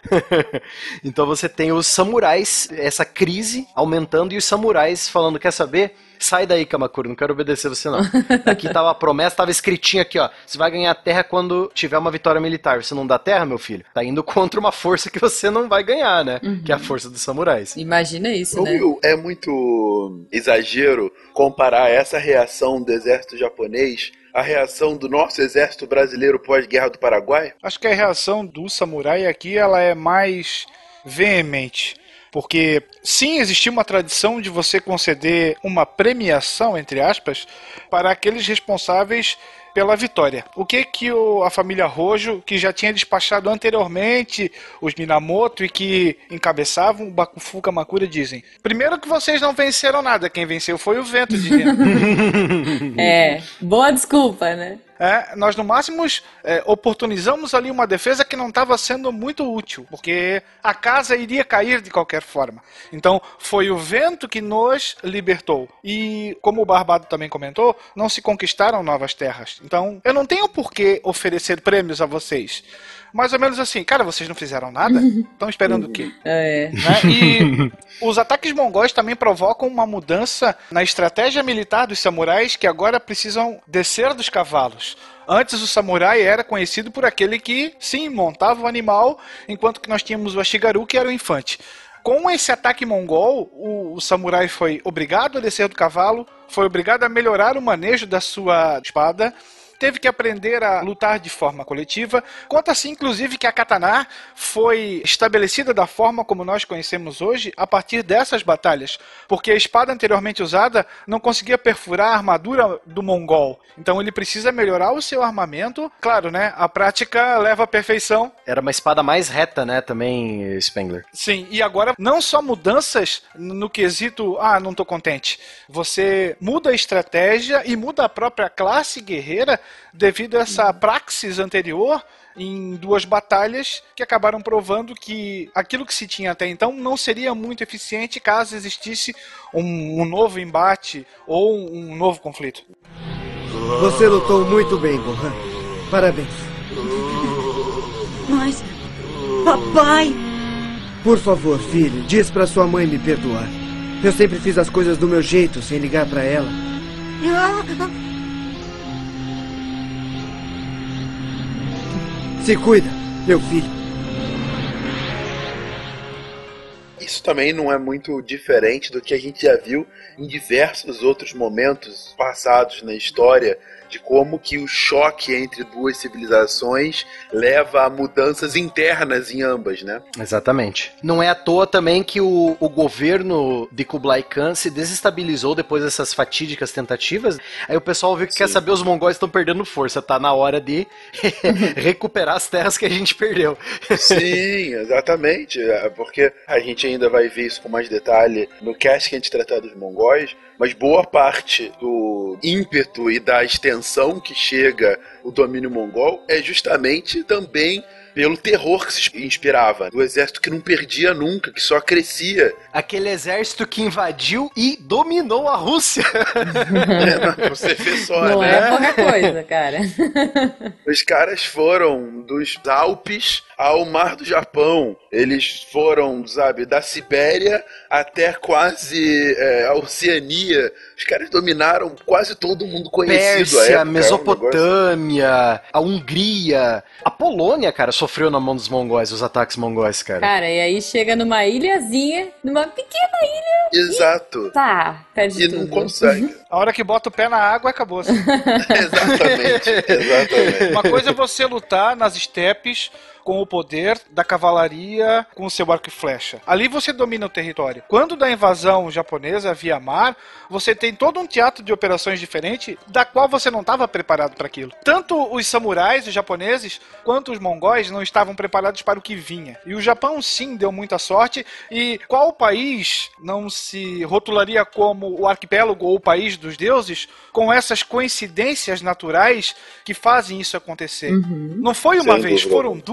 então você tem os samurais, essa crise aumentando e os samurais falando, quer saber? Sai daí, Kamakura, não quero obedecer você não. Aqui tava a promessa, tava escritinho aqui, ó. Você vai ganhar terra quando tiver uma vitória militar. Você não dá terra, meu filho? Tá indo contra uma força que você não vai ganhar, né? Que é a força dos samurais. Imagina isso, Ô, né? Will, é muito exagero comparar essa reação do exército japonês à reação do nosso exército brasileiro pós-guerra do Paraguai? Acho que a reação do samurai aqui ela é mais veemente. Porque sim, existia uma tradição de você conceder uma premiação, entre aspas, para aqueles responsáveis pela vitória. O que que o, a família Rojo, que já tinha despachado anteriormente os Minamoto e que encabeçavam o Bakufu Kamakura, dizem? Primeiro que vocês não venceram nada, quem venceu foi o vento divino. É, boa desculpa, né? É, nós no máximo é, oportunizamos ali uma defesa que não estava sendo muito útil, porque a casa iria cair de qualquer forma. Então foi o vento que nos libertou. E como o Barbado também comentou, não se conquistaram novas terras. Então eu não tenho por que oferecer prêmios a vocês. Mais ou menos assim, cara, vocês não fizeram nada? Estão esperando o quê? É. né? E os ataques mongóis também provocam uma mudança na estratégia militar dos samurais que agora precisam descer dos cavalos. Antes o samurai era conhecido por aquele que, sim, montava o animal, enquanto que nós tínhamos o Ashigaru, que era o infante. Com esse ataque mongol, o, o samurai foi obrigado a descer do cavalo, foi obrigado a melhorar o manejo da sua espada, teve que aprender a lutar de forma coletiva. Conta-se, inclusive, que a katana foi estabelecida da forma como nós conhecemos hoje a partir dessas batalhas, porque a espada anteriormente usada não conseguia perfurar a armadura do mongol. Então ele precisa melhorar o seu armamento. Claro, né? A prática leva à perfeição. Era uma espada mais reta, né, também, Spengler. Sim, e agora não só mudanças no quesito, ah, não tô contente. Você muda a estratégia e muda a própria classe guerreira devido a essa praxis anterior em duas batalhas que acabaram provando que aquilo que se tinha até então não seria muito eficiente caso existisse um, um novo embate ou um novo conflito. Você lutou muito bem, Gohan. Parabéns. Mas. Papai! Por favor, filho, diz pra sua mãe me perdoar. Eu sempre fiz as coisas do meu jeito, sem ligar pra ela. Se cuida, meu filho. Isso também não é muito diferente do que a gente já viu em diversos outros momentos passados na história de como que o choque entre duas civilizações leva a mudanças internas em ambas, né? Exatamente. Não é à toa também que o, o governo de Kublai Khan se desestabilizou depois dessas fatídicas tentativas. Aí o pessoal viu que quer saber os mongóis estão perdendo força, tá na hora de recuperar as terras que a gente perdeu. Sim, exatamente. É, Porque a gente ainda vai ver isso com mais detalhe no cast que a gente tratar dos mongóis, mas boa parte do ímpeto e da extensão que chega o domínio mongol é justamente também pelo terror que se inspirava. Do exército que não perdia nunca, que só crescia. Aquele exército que invadiu e dominou a Rússia. É, você vê só, Não né? é pouca coisa, cara. Os caras foram dos Alpes ao Mar do Japão. Eles foram, sabe, da Sibéria até quase é, a Oceania. Os caras dominaram quase todo mundo conhecido. Pérsia, época, é um negócio- Mesopotâmia, a Hungria, a Polônia, cara, sofreu na mão dos mongóis, os ataques mongóis, cara. Cara, e aí chega numa ilhazinha, numa pequena ilha. Exato. Tá, perde E tudo. não consegue. A hora que bota o pé na água, acabou. exatamente, exatamente. Uma coisa é você lutar nas estepes com o poder da cavalaria com o seu arco e flecha. Ali você domina o território. Quando da invasão japonesa via mar, você tem todo um teatro de operações diferente da qual você não estava preparado para aquilo. Tanto os samurais, os japoneses, quanto os mongóis não estavam preparados para o que vinha. E o Japão sim deu muita sorte. E qual país não se rotularia como o arquipélago ou o país dos deuses com essas coincidências naturais que fazem isso acontecer? Não foi uma Sem vez, dúvida foram alguma.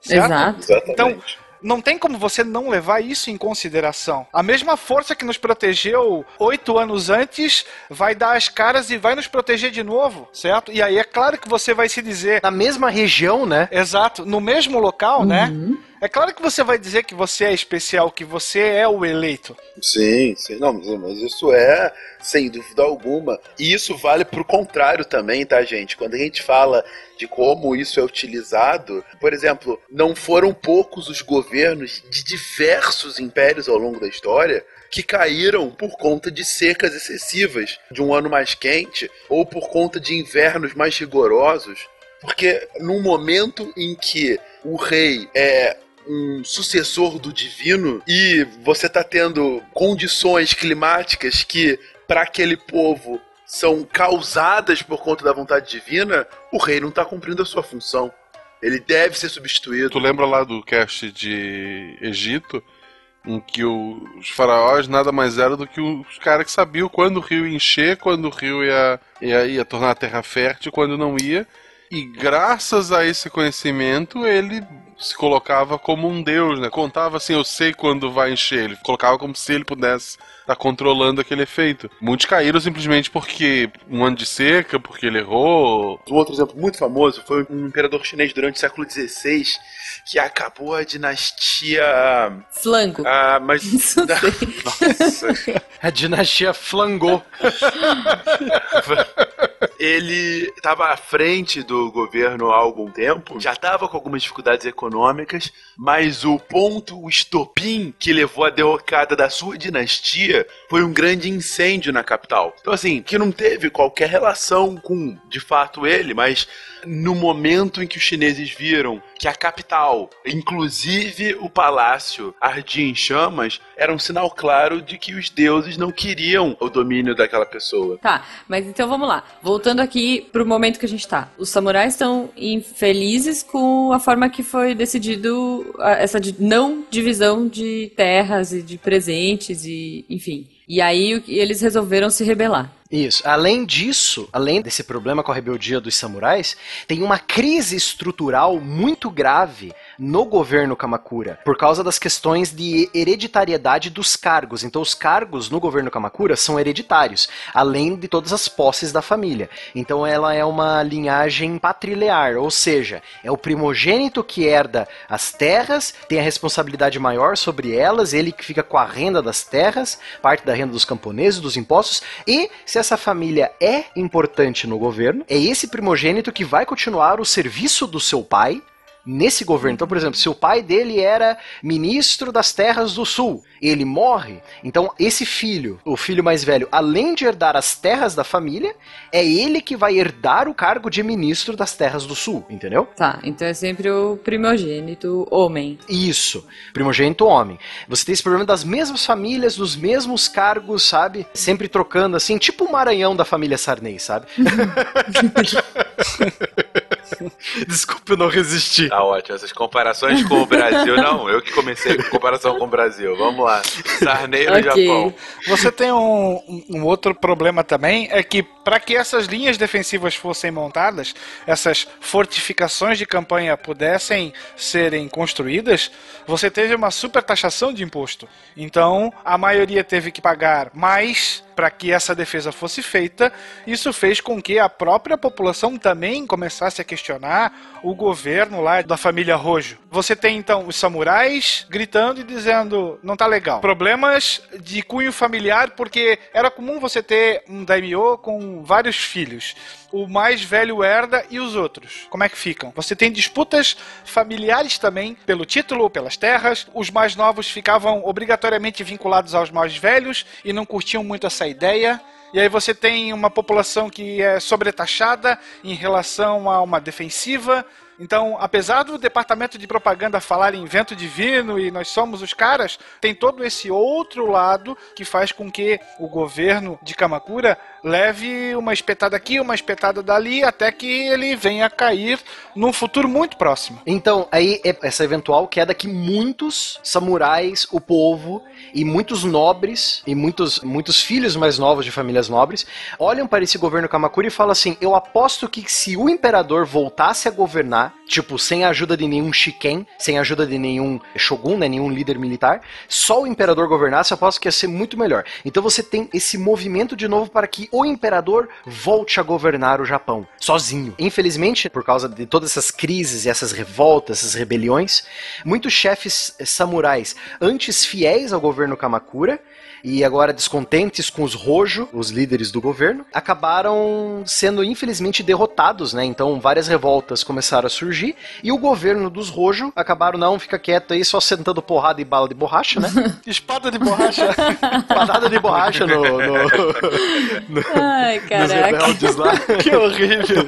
Certo? Exato. Exatamente. Então, não tem como você não levar isso em consideração. A mesma força que nos protegeu oito anos antes vai dar as caras e vai nos proteger de novo, certo? E aí é claro que você vai se dizer, Na mesma região, né? exato, no mesmo local, né? É claro que você vai dizer que você é especial, que você é o eleito. Sim, sim. Não, mas isso é, sem dúvida alguma. E isso vale pro contrário também, tá, gente? Quando a gente fala de como isso é utilizado, por exemplo, não foram poucos os governos de diversos impérios ao longo da história que caíram por conta de secas excessivas, de um ano mais quente, ou por conta de invernos mais rigorosos. Porque no momento em que o rei é um sucessor do divino e você tá tendo condições climáticas que para aquele povo são causadas por conta da vontade divina, o rei não está cumprindo a sua função. Ele deve ser substituído. Tu lembra lá do cast de Egito? Em que os faraós nada mais eram do que os caras que sabiam quando o rio ia encher, quando o rio ia, ia, ia tornar a terra fértil, quando não ia. E graças a esse conhecimento, ele se colocava como um deus, né? Contava assim, eu sei quando vai encher. Ele colocava como se ele pudesse estar controlando aquele efeito. Muitos caíram simplesmente porque um ano de seca, porque ele errou. Um outro exemplo muito famoso foi um imperador chinês durante o século XVI que acabou a dinastia. Flango. Ah, mas. Nossa. A dinastia flangou. Ele estava à frente do governo há algum tempo, já estava com algumas dificuldades econômicas, mas o ponto, o estopim que levou à derrocada da sua dinastia foi um grande incêndio na capital. Então, assim, que não teve qualquer relação com, de fato, ele, mas no momento em que os chineses viram que a capital, inclusive o palácio, ardia em chamas, era um sinal claro de que os deuses não queriam o domínio daquela pessoa. Tá, mas então vamos lá. Voltando aqui pro momento que a gente tá. Os samurais estão infelizes com a forma que foi decidido essa não divisão de terras e de presentes e enfim. E aí eles resolveram se rebelar. Isso. Além disso, além desse problema com a rebeldia dos samurais, tem uma crise estrutural muito grave no governo Kamakura, por causa das questões de hereditariedade dos cargos. Então, os cargos no governo Kamakura são hereditários, além de todas as posses da família. Então, ela é uma linhagem patrilinear, ou seja, é o primogênito que herda as terras, tem a responsabilidade maior sobre elas, ele que fica com a renda das terras, parte da renda dos camponeses, dos impostos, e se essa família é importante no governo, é esse primogênito que vai continuar o serviço do seu pai nesse governo. Então, por exemplo, se o pai dele era ministro das terras do sul, ele morre, então esse filho, o filho mais velho, além de herdar as terras da família, é ele que vai herdar o cargo de ministro das terras do sul, entendeu? Tá, então é sempre o primogênito homem. Isso, primogênito homem. Você tem esse problema das mesmas famílias, dos mesmos cargos, sabe? Sempre trocando assim, tipo o Maranhão da família Sarney, sabe? Desculpa, eu não resisti. Tá ótimo. Essas comparações com o Brasil, não. Eu que comecei com comparação com o Brasil. Vamos lá. Sarney no Ok. Japão. Você tem um, um- um outro problema também, é que para que essas linhas defensivas fossem montadas, essas fortificações de campanha pudessem serem construídas, você teve uma super taxação de imposto. Então, a maioria teve que pagar mais para que essa defesa fosse feita. Isso fez com que a própria população também começasse a questionar o governo lá da família Rojo. Você tem então os samurais gritando e dizendo não tá legal. Problemas de cunho familiar porque era comum você ter um daimyo com vários filhos. O mais velho herda e os outros. Como é que ficam? Você tem disputas familiares também pelo título pelas terras. Os mais novos ficavam obrigatoriamente vinculados aos mais velhos e não curtiam muito essa ideia. E aí você tem uma população que é sobretaxada em relação a uma defensiva. Então, apesar do departamento de propaganda falar em vento divino e nós somos os caras, tem todo esse outro lado que faz com que o governo de Kamakura leve uma espetada aqui, uma espetada dali, até que ele venha a cair num futuro muito próximo. Então, aí é essa eventual queda que muitos samurais, o povo e muitos nobres e muitos, muitos filhos mais novos de famílias nobres olham para esse governo Kamakura e falam assim: Eu aposto que se o imperador voltasse a governar, tipo, sem a ajuda de nenhum shiken, sem a ajuda de nenhum shogun, né, nenhum líder militar, só o imperador governasse, eu aposto que ia ser muito melhor. Então você tem esse movimento de novo para que o imperador volte a governar o Japão, sozinho. Infelizmente, por causa de todas essas crises e essas revoltas, essas rebeliões, muitos chefes samurais, antes fiéis ao governo Kamakura, e agora descontentes com os Hojo, os líderes do governo, acabaram sendo infelizmente derrotados, né? Então várias revoltas começaram a surgir e o governo dos Hojo acabaram não fica quieto aí só sentando porrada e bala de borracha, né? Espada de borracha. Padada de borracha no, no, Ai, nos caraca. que horrível.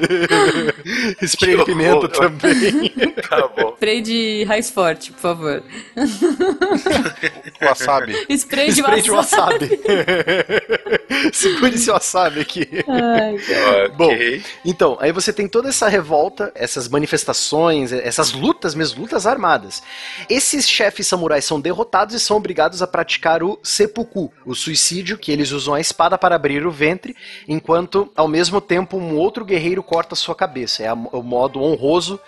Spray de Que pimenta horror. também. Tá bom. Spray de raiz forte, por favor. Wasabi. Spray de Spray de wasabi. Wasabi. Segure seu wasabi aqui. Ai, cara. Bom. Então, aí você tem toda essa revolta, essas manifestações, essas lutas mesmo, lutas armadas. Esses chefes samurais são derrotados e são obrigados a praticar o seppuku, o suicídio, que eles usam a espada para abrir o ventre, enquanto ao mesmo tempo um outro guerreiro corta sua cabeça. É a- o modo honroso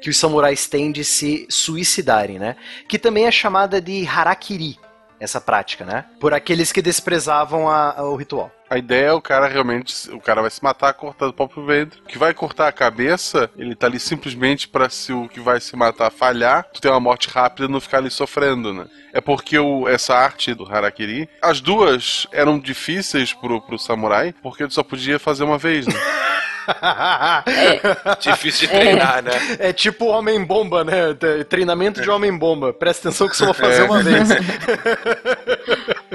que os samurais têm de se suicidarem, né? Que também é chamada de harakiri, essa prática, né? Por aqueles que desprezavam a- o ritual. A ideia é o cara realmente, o cara vai se matar cortando o próprio ventre. O que vai cortar a cabeça, ele tá ali simplesmente pra se o que vai se matar falhar, tu ter uma morte rápida e não ficar ali sofrendo, né? É porque o, essa arte do Harakiri, as duas eram difíceis pro, pro samurai, porque tu só podia fazer uma vez, né? Difícil de treinar, né? É tipo homem-bomba, né? Treinamento de homem-bomba. Presta atenção que só vou fazer É. uma vez.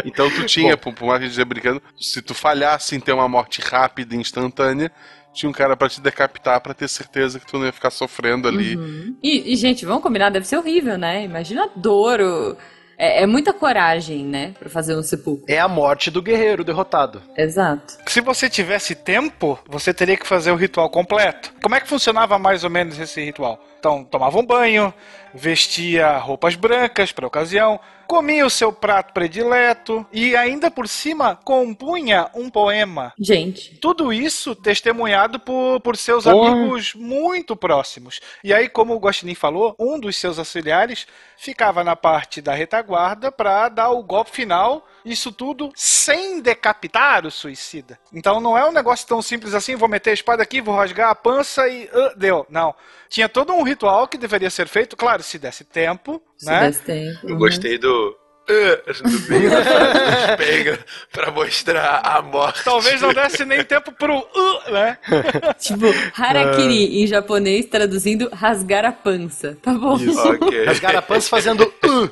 Então tu tinha, por, por mais que a gente esteja brincando, se tu falhasse em ter uma morte rápida e instantânea, tinha um cara pra te decapitar pra ter certeza que tu não ia ficar sofrendo ali. E, e, gente, vamos combinar, deve ser horrível, né? Imagina a dor. o- É, é muita coragem, né? Pra fazer um sepulcro. É a morte do guerreiro derrotado. Exato. Se você tivesse tempo, você teria que fazer o ritual completo. Como é que funcionava mais ou menos esse ritual? Então, tomava um banho, vestia roupas brancas para ocasião, comia o seu prato predileto e ainda por cima compunha um poema. Gente. Tudo isso testemunhado por, por seus Porra. amigos muito próximos. E aí, como o Guaxinim falou, um dos seus auxiliares ficava na parte da retaguarda para dar o golpe final. Isso tudo sem decapitar o suicida. Então não é um negócio tão simples assim, vou meter a espada aqui, vou rasgar a pança e ah, deu. Não. Tinha todo um ritual que deveria ser feito, claro, se desse tempo, Se né? desse tempo. Eu gostei do. Frase, pega pra mostrar a morte. Talvez não desse nem tempo pro uh, né? Tipo, harakiri em japonês, traduzindo rasgar a pança. Tá bom? Ok. Rasgar a pança fazendo. "Uh".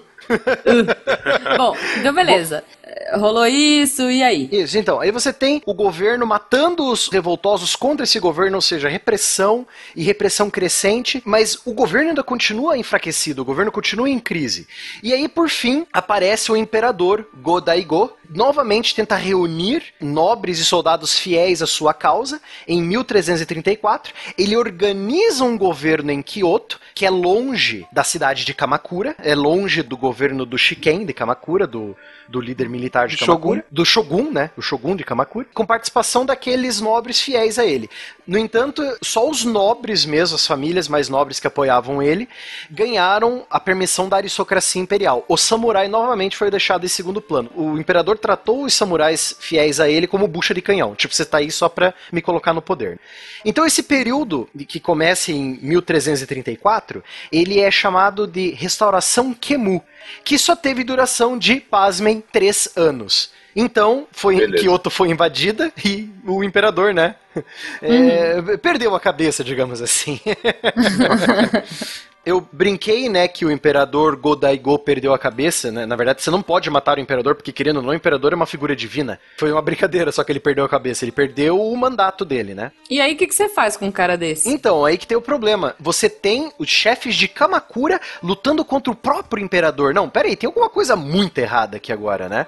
Bom, então beleza. Eh, Rolou isso, e aí? Isso, então, aí você tem o governo matando os revoltosos contra esse governo, ou seja, repressão e repressão crescente, mas o governo ainda continua enfraquecido, o governo continua em crise. E aí, por fim, aparece o imperador Go-Daigo, novamente tenta reunir nobres e soldados fiéis à sua causa, em 1334, ele organiza um governo em Kyoto, que é longe da cidade de Kamakura, é longe do governo do Shiken de Kamakura, do, do líder militar de Do Kamakura, do Shogun, né? O Shogun de Kamakura, com participação daqueles nobres fiéis a ele. No entanto, só os nobres mesmo, as famílias mais nobres que apoiavam ele, ganharam a permissão da aristocracia imperial. O samurai novamente foi deixado em segundo plano. O imperador tratou os samurais fiéis a ele como bucha de canhão. Tipo, você tá aí só pra me colocar no poder. Então esse período que começa em 1334, ele é chamado de restauração Kemu, que só teve duração de, pasmem, três anos. Então, foi, Beleza. Kyoto foi invadida e o imperador, né? é, Perdeu a cabeça, digamos assim. Eu brinquei, né, que o imperador Godaigo perdeu a cabeça, né? Na verdade, você não pode matar o imperador, porque querendo ou não, o imperador é uma figura divina. Foi uma brincadeira, só que ele perdeu a cabeça. Ele perdeu o mandato dele, né? E aí, o que, que você faz com um cara desse? Então, aí que tem o problema. Você tem os chefes de Kamakura lutando contra o próprio imperador. Não, peraí, tem alguma coisa muito errada aqui agora, né?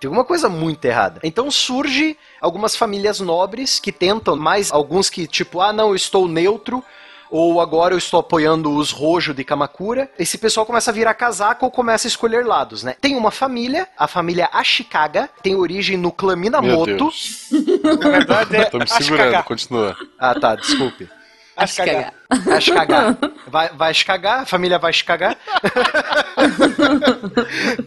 Tem alguma coisa muito errada. Então surge algumas famílias nobres que tentam, mais alguns que, tipo, ah, não, eu estou neutro, ou agora eu estou apoiando os Rojo de Kamakura. Esse pessoal começa a virar casaco ou começa a escolher lados, né? Tem uma família, a família Ashikaga, tem origem no clã Meu Minamoto. Deus. Na verdade, é Tô me Ashikaga. segurando, continua. Ah, tá, desculpe. Que Ashikaga. Vai. Vai, vai escagar, a família vai escagar.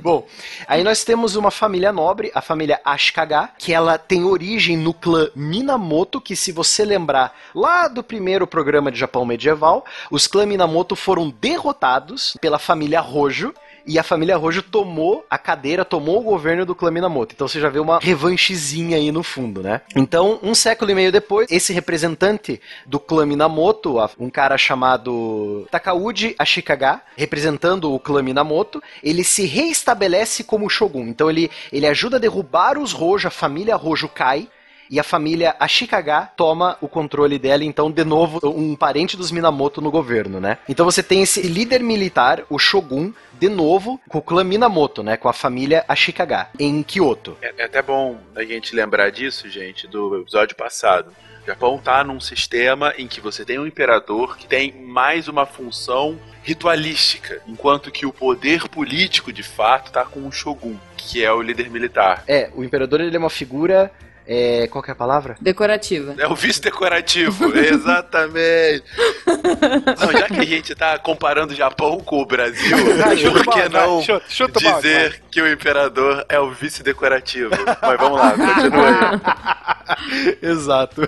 Bom, aí nós temos uma família nobre, a família Ashikaga, que ela tem origem no clã Minamoto, que se você lembrar lá do primeiro programa de Japão medieval, os clãs Minamoto foram derrotados pela família Rojo. E a família Rojo tomou a cadeira, tomou o governo do clã Minamoto. Então você já vê uma revanchezinha aí no fundo, né? Então, um século e meio depois, esse representante do clã Minamoto, a- um cara chamado Takauji Ashikaga, representando o clã Minamoto, ele se reestabelece como Shogun. Então ele, ele ajuda a derrubar os Rojo, a família Rojo cai. E a família Ashikaga toma o controle dela, então, de novo, um parente dos Minamoto no governo, né? Então você tem esse líder militar, o Shogun, de novo, com o clã Minamoto, né? Com a família Ashikaga, em Kyoto. É, é até bom a gente lembrar disso, gente, do episódio passado. O Japão tá num sistema em que você tem um imperador que tem mais uma função ritualística, enquanto que o poder político, de fato, tá com o Shogun, que é o líder militar. É, o imperador ele é uma figura. É, qual que é a palavra? Decorativa. É o vice decorativo, exatamente. Não, já que a gente tá comparando o Japão com o Brasil, por que não Chuta, chuta dizer que o imperador é o vice decorativo? Mas vamos lá, continua aí. Exato.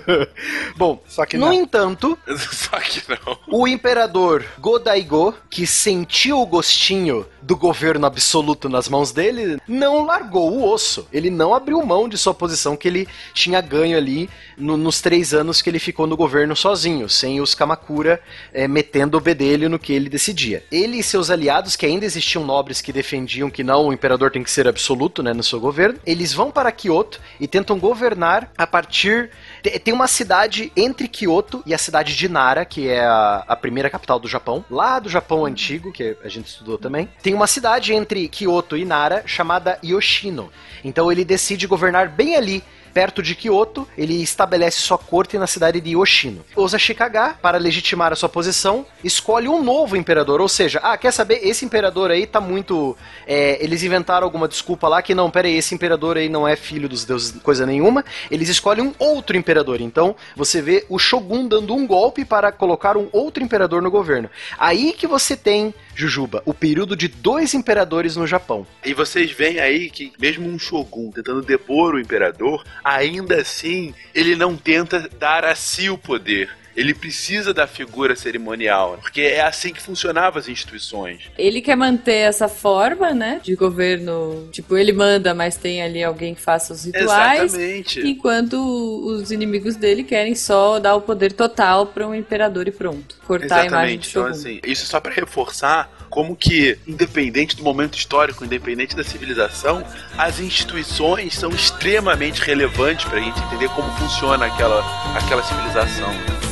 Bom, Só que no não. entanto, Só que não. o imperador Godaigo, que sentiu o gostinho do governo absoluto nas mãos dele, não largou o osso. Ele não abriu mão de sua posição que ele tinha ganho ali no- nos três anos que ele ficou no governo sozinho, sem os Kamakura eh, metendo o bedelho no que ele decidia. Ele e seus aliados, que ainda existiam nobres que defendiam que não, o imperador tem que ser absoluto né, no seu governo, eles vão para Kyoto e tentam governar a partir. te- Tem uma cidade entre Kyoto e a cidade de Nara, que é a, a primeira capital do Japão, lá do Japão antigo, que a gente estudou também. Tem uma cidade entre Kyoto e Nara chamada Yoshino. Então ele decide governar bem ali, perto de Kyoto, ele estabelece sua corte na cidade de Yoshino. Os Ashikaga, para legitimar a sua posição, escolhe um novo imperador, ou seja, ah, quer saber, esse imperador aí tá muito... é, eles inventaram alguma desculpa lá que não, pera aí, esse imperador aí não é filho dos deuses, coisa nenhuma, eles escolhem um outro imperador, então você vê o Shogun dando um golpe para colocar um outro imperador no governo. Aí que você tem, Jujuba, o período de dois imperadores no Japão. E vocês veem aí que mesmo um Shogun tentando depor o imperador, ainda assim ele não tenta dar a si o poder. Ele precisa da figura cerimonial, porque é assim que funcionavam as instituições. Ele quer manter essa forma, né? De governo. Tipo, ele manda, mas tem ali alguém que faça os rituais. Exatamente. Enquanto os inimigos dele querem só dar o poder total para um imperador e pronto. Cortar a imagem Exatamente. Então, assim, isso só para reforçar como que, independente do momento histórico, independente da civilização, as instituições são extremamente relevantes para a gente entender como funciona aquela, aquela civilização.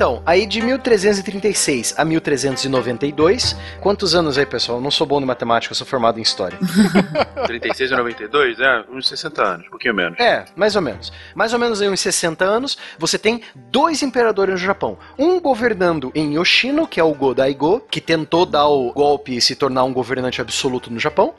Então, aí de 1336 a 1392, quantos anos aí, pessoal? Eu não sou bom em matemática, eu sou formado em história. 36 a 92, é, uns 60 anos, um pouquinho menos. É, mais ou menos. Mais ou menos aí uns 60 anos, você tem dois imperadores no Japão. Um governando em Yoshino, que é o Godaigo, que tentou dar o golpe e se tornar um governante absoluto no Japão.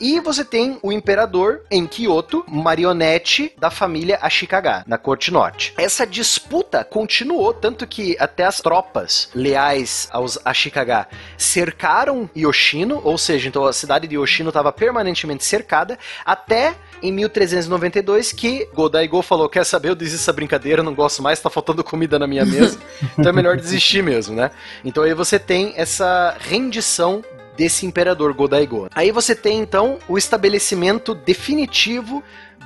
E você tem o imperador em Kyoto, marionete da família Ashikaga, na corte norte. Essa disputa continuou, tanto que até as tropas leais aos Ashikaga cercaram Yoshino, ou seja, então a cidade de Yoshino estava permanentemente cercada, até em 1392 que Godaigo falou, quer saber, eu desisto dessa brincadeira, não gosto mais, tá faltando comida na minha mesa, então é melhor desistir mesmo, né? Então aí você tem essa rendição desse imperador Godaigo. Aí você tem então o estabelecimento definitivo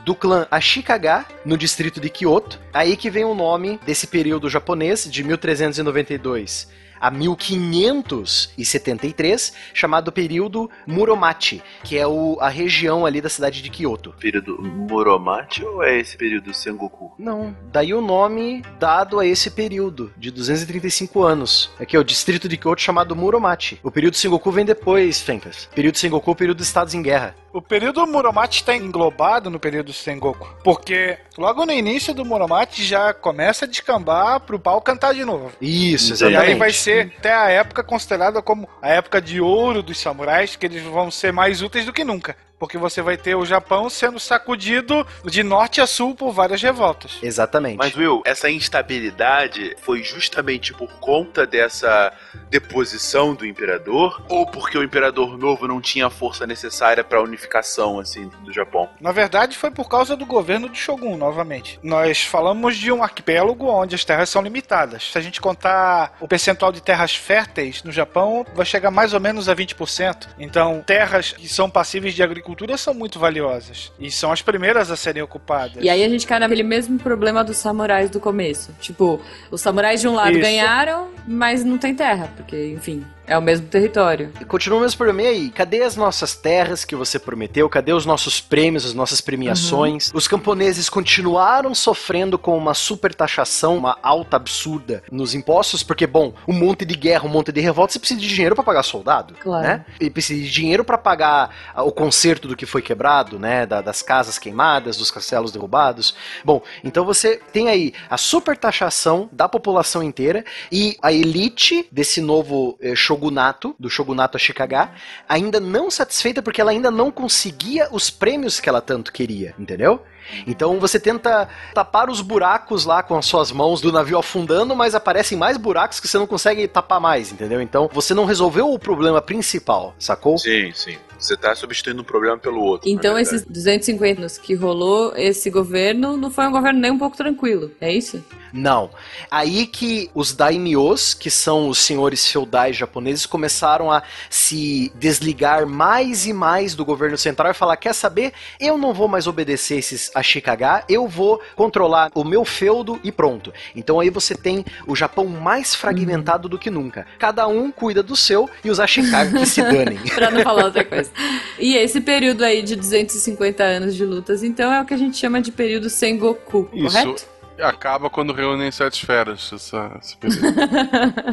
do clã Ashikaga no distrito de Kyoto. Aí que vem o nome desse período japonês de 1392 a 1573, chamado período Muromachi, que é o- a região ali da cidade de Kyoto. Período Muromachi ou é esse período Sengoku? Não, daí o nome dado a esse período de 235 anos. Aqui é o distrito de Kyoto chamado Muromachi. O período Sengoku vem depois, Fencas. Período Sengoku é o período dos estados em guerra. O período Muromachi está englobado no período Sengoku. Porque logo no início do Muromachi já começa a descambar pro pau cantar de novo. Isso, E exatamente. aí vai ser até a época considerada como a época de ouro dos samurais, que eles vão ser mais úteis do que nunca. Porque você vai ter o Japão sendo sacudido de norte a sul por várias revoltas. Exatamente. Mas, Will, essa instabilidade foi justamente por conta dessa deposição do imperador ou porque o imperador novo não tinha a força necessária para a unificação assim do Japão? Na verdade, foi por causa do governo de Shogun, novamente. Nós falamos de um arquipélago onde as terras são limitadas. Se a gente contar o percentual de terras férteis no Japão, vai chegar mais ou menos a 20%. Então, terras que são passíveis de agricultura são muito valiosas. E são as primeiras a serem ocupadas. E aí a gente cai naquele mesmo problema dos samurais do começo. Tipo, os samurais de um lado Isso. ganharam, mas não tem terra, porque, enfim, é o mesmo território. E Continua o mesmo problema. E aí, cadê as nossas terras que você prometeu? Cadê os nossos prêmios, as nossas premiações? Os camponeses continuaram sofrendo com uma super taxação, uma alta absurda nos impostos, porque, bom, um monte de guerra, um monte de revolta, você precisa de dinheiro pra pagar soldado, Claro. né? E precisa de dinheiro pra pagar o conserto do que foi quebrado, né? Da- das casas queimadas, dos castelos derrubados. Bom, então você tem aí a super taxação da população inteira e a elite desse novo eh, shogunato, do shogunato Ashikaga, ainda não satisfeita porque ela ainda não conseguia os prêmios que ela tanto queria, entendeu? Então você tenta tapar os buracos lá com as suas mãos do navio afundando, mas aparecem mais buracos que você não consegue tapar mais, entendeu? Então você não resolveu o problema principal, sacou? Sim, sim. Você tá substituindo um problema pelo outro. Então, esses 250 anos que rolou esse governo não foi um governo nem um pouco tranquilo, é isso? Não. Aí que os daimyos, que são os senhores feudais japoneses, começaram a se desligar mais e mais do governo central e falar: quer saber? Eu não vou mais obedecer esses Ashikaga, eu vou controlar o meu feudo e pronto. Então aí você tem o Japão mais fragmentado do que nunca. Cada um cuida do seu e os Ashikaga que se danem. pra não falar outra coisa. E esse período aí de 250 anos de lutas, então, é o que a gente chama de período Sengoku, Isso correto? Acaba quando reúnem sete esferas, essa, esse período.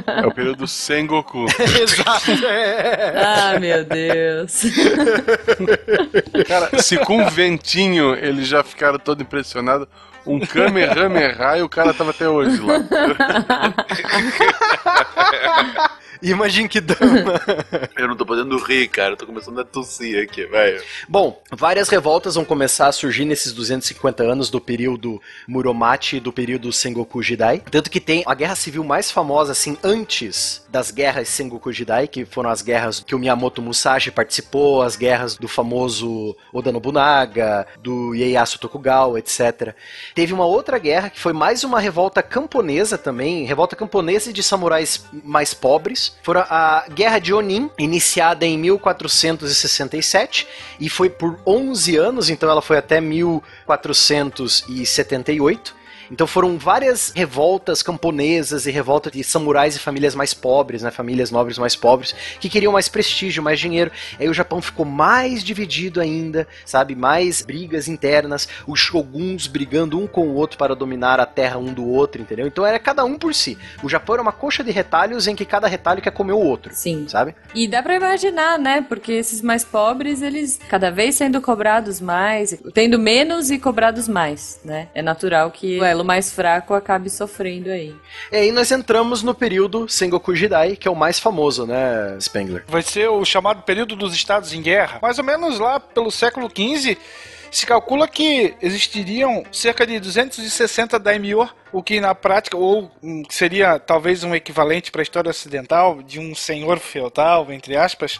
é o período Sengoku. Exato. É. Ah, meu Deus. Cara, se com um ventinho eles já ficaram todo impressionados, um Kamehameha e o cara tava até hoje lá. Imagine que dama. Eu não tô podendo rir, cara. Eu tô começando a tossir aqui, vai. Bom, várias revoltas vão começar a surgir nesses 250 anos do período Muromachi e do período Sengoku Jidai. Tanto que tem a guerra civil mais famosa, assim, antes das guerras Sengoku Jidai, que foram as guerras que o Miyamoto Musashi participou, as guerras do famoso Oda Nobunaga, do Ieyasu Tokugawa, etc. Teve uma outra guerra que foi mais uma revolta camponesa também, revolta camponesa de samurais mais pobres. Foi a Guerra de Onin, iniciada em 1467 e foi por 11 anos, então ela foi até 1478. Então foram várias revoltas camponesas e revoltas de samurais e famílias mais pobres, né, famílias nobres mais pobres, que queriam mais prestígio, mais dinheiro. Aí o Japão ficou mais dividido ainda, sabe, mais brigas internas, os shoguns brigando um com o outro para dominar a terra um do outro, entendeu? Então era cada um por si. O Japão era uma coxa de retalhos em que cada retalho quer comer o outro, Sim. sabe? E dá pra imaginar, né? Porque esses mais pobres, eles cada vez sendo cobrados mais, tendo menos e cobrados mais, né? É natural que o elo mais fraco acabe sofrendo aí. E aí nós entramos no período Sengoku Jidai, que é o mais famoso, né, Spengler? Vai ser o chamado período dos estados em guerra. Mais ou menos lá pelo século XV, se calcula que existiriam cerca de 260 daimyo, o que na prática, ou hum, seria talvez um equivalente para a história ocidental de um senhor feudal, entre aspas,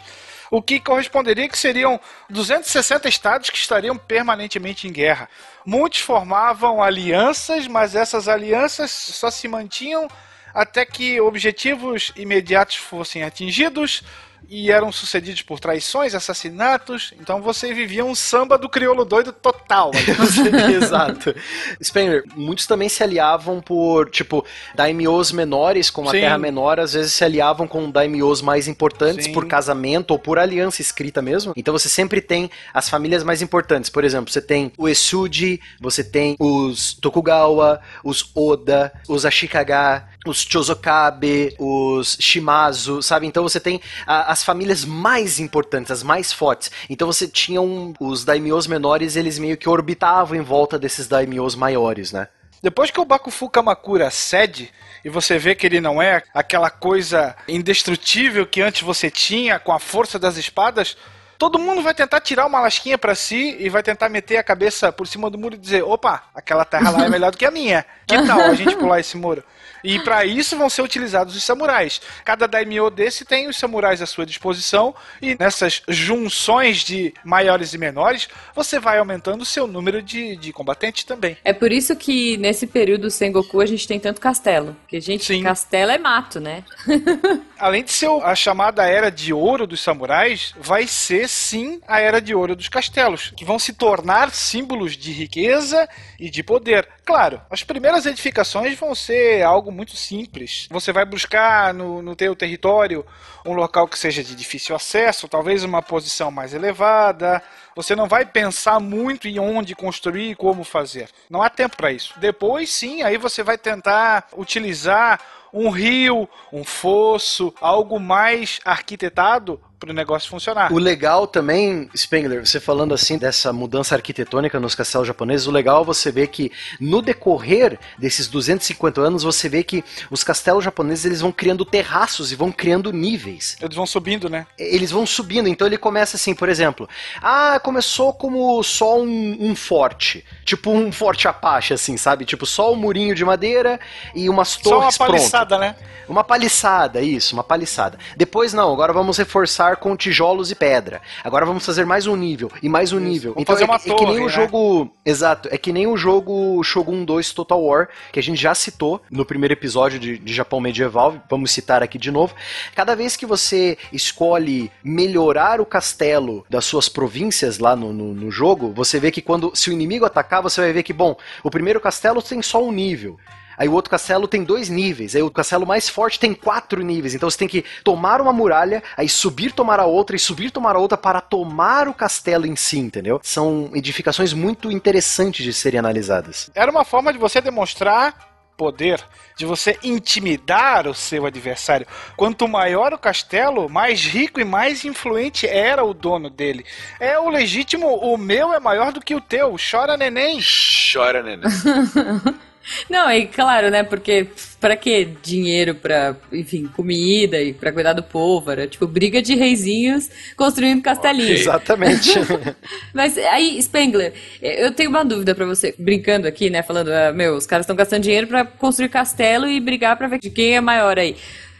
o que corresponderia que seriam 260 estados que estariam permanentemente em guerra. Muitos formavam alianças, mas essas alianças só se mantinham até que objetivos imediatos fossem atingidos e eram sucedidos por traições, assassinatos. Então você vivia um samba do crioulo doido total. Exato. Spengler, muitos também se aliavam por, tipo, daimyos menores com Sim. terra menor, às vezes se aliavam com daimyos mais importantes Sim. por casamento ou por aliança escrita mesmo. Então você sempre tem as famílias mais importantes. Por exemplo, você tem o Esuji, você tem os Tokugawa, os Oda, os Ashikaga, os Chozokabe, os Shimazu, sabe? Então você tem a- as famílias mais importantes, as mais fortes. Então você tinha um, os daimyos menores, eles meio que orbitavam em volta desses daimyos maiores, né? Depois que o Bakufu Kamakura cede, e você vê que ele não é aquela coisa indestrutível que antes você tinha com a força das espadas, todo mundo vai tentar tirar uma lasquinha pra si e vai tentar meter a cabeça por cima do muro e dizer: opa, aquela terra lá é melhor do que a minha. Que tal a gente pular esse muro? E para isso vão ser utilizados os samurais. Cada daimyo desse tem os samurais à sua disposição e nessas junções de maiores e menores, você vai aumentando o seu número de, de combatentes também. É por isso que nesse período Sengoku a gente tem tanto castelo. Porque, gente, Sim. castelo é mato, né? Além de ser a chamada era de ouro dos samurais, vai ser sim a era de ouro dos castelos, que vão se tornar símbolos de riqueza e de poder. Claro, as primeiras edificações vão ser algo muito simples. Você vai buscar no, no teu território um local que seja de difícil acesso, talvez uma posição mais elevada. Você não vai pensar muito em onde construir e como fazer. Não há tempo para isso. Depois, sim, aí você vai tentar utilizar um rio, um fosso, algo mais arquitetado para o negócio funcionar. O legal também, Spengler, você falando assim dessa mudança arquitetônica nos castelos japoneses, o legal é você ver que no decorrer desses 250 anos, você vê que os castelos japoneses eles vão criando terraços e vão criando níveis. Eles vão subindo, né? Eles vão subindo, então ele começa assim, por exemplo, ah, começou como só um, um forte, tipo um forte Apache, assim, sabe? Tipo só um murinho de madeira e umas Só uma torres paliçada, né? Uma paliçada, isso, uma paliçada. Depois não, agora vamos reforçar com tijolos e pedra. Agora vamos fazer mais um nível e mais um nível. Vamos então é, uma é que nem torre, o né? jogo, exato, é que nem o jogo Shogun 2 Total War, que a gente já citou no primeiro episódio de, de Japão medieval, vamos citar aqui de novo. Cada vez que você escolhe melhorar o castelo das suas províncias lá no, no, no jogo, você vê que quando se o inimigo atacar, você vai ver que bom, o primeiro castelo tem só um nível. Aí o outro castelo tem dois níveis. Aí o castelo mais forte tem quatro níveis. Então você tem que tomar uma muralha, aí subir, tomar a outra e subir, tomar a outra para tomar o castelo em si, entendeu? São edificações muito interessantes de serem analisadas. Era uma forma de você demonstrar poder, de você intimidar o seu adversário. Quanto maior o castelo, mais rico e mais influente era o dono dele. É o legítimo, o meu é maior do que o teu. Chora neném. Chora, neném. Não, e claro, né? Porque pra que dinheiro pra, enfim, comida e pra cuidar do povo? Era tipo briga de reizinhos construindo castelinhos. Exatamente. Mas aí, Spengler, eu tenho uma dúvida pra você, brincando aqui, né? Falando, ah, meu, os caras estão gastando dinheiro pra construir castelo e brigar pra ver de quem é maior aí.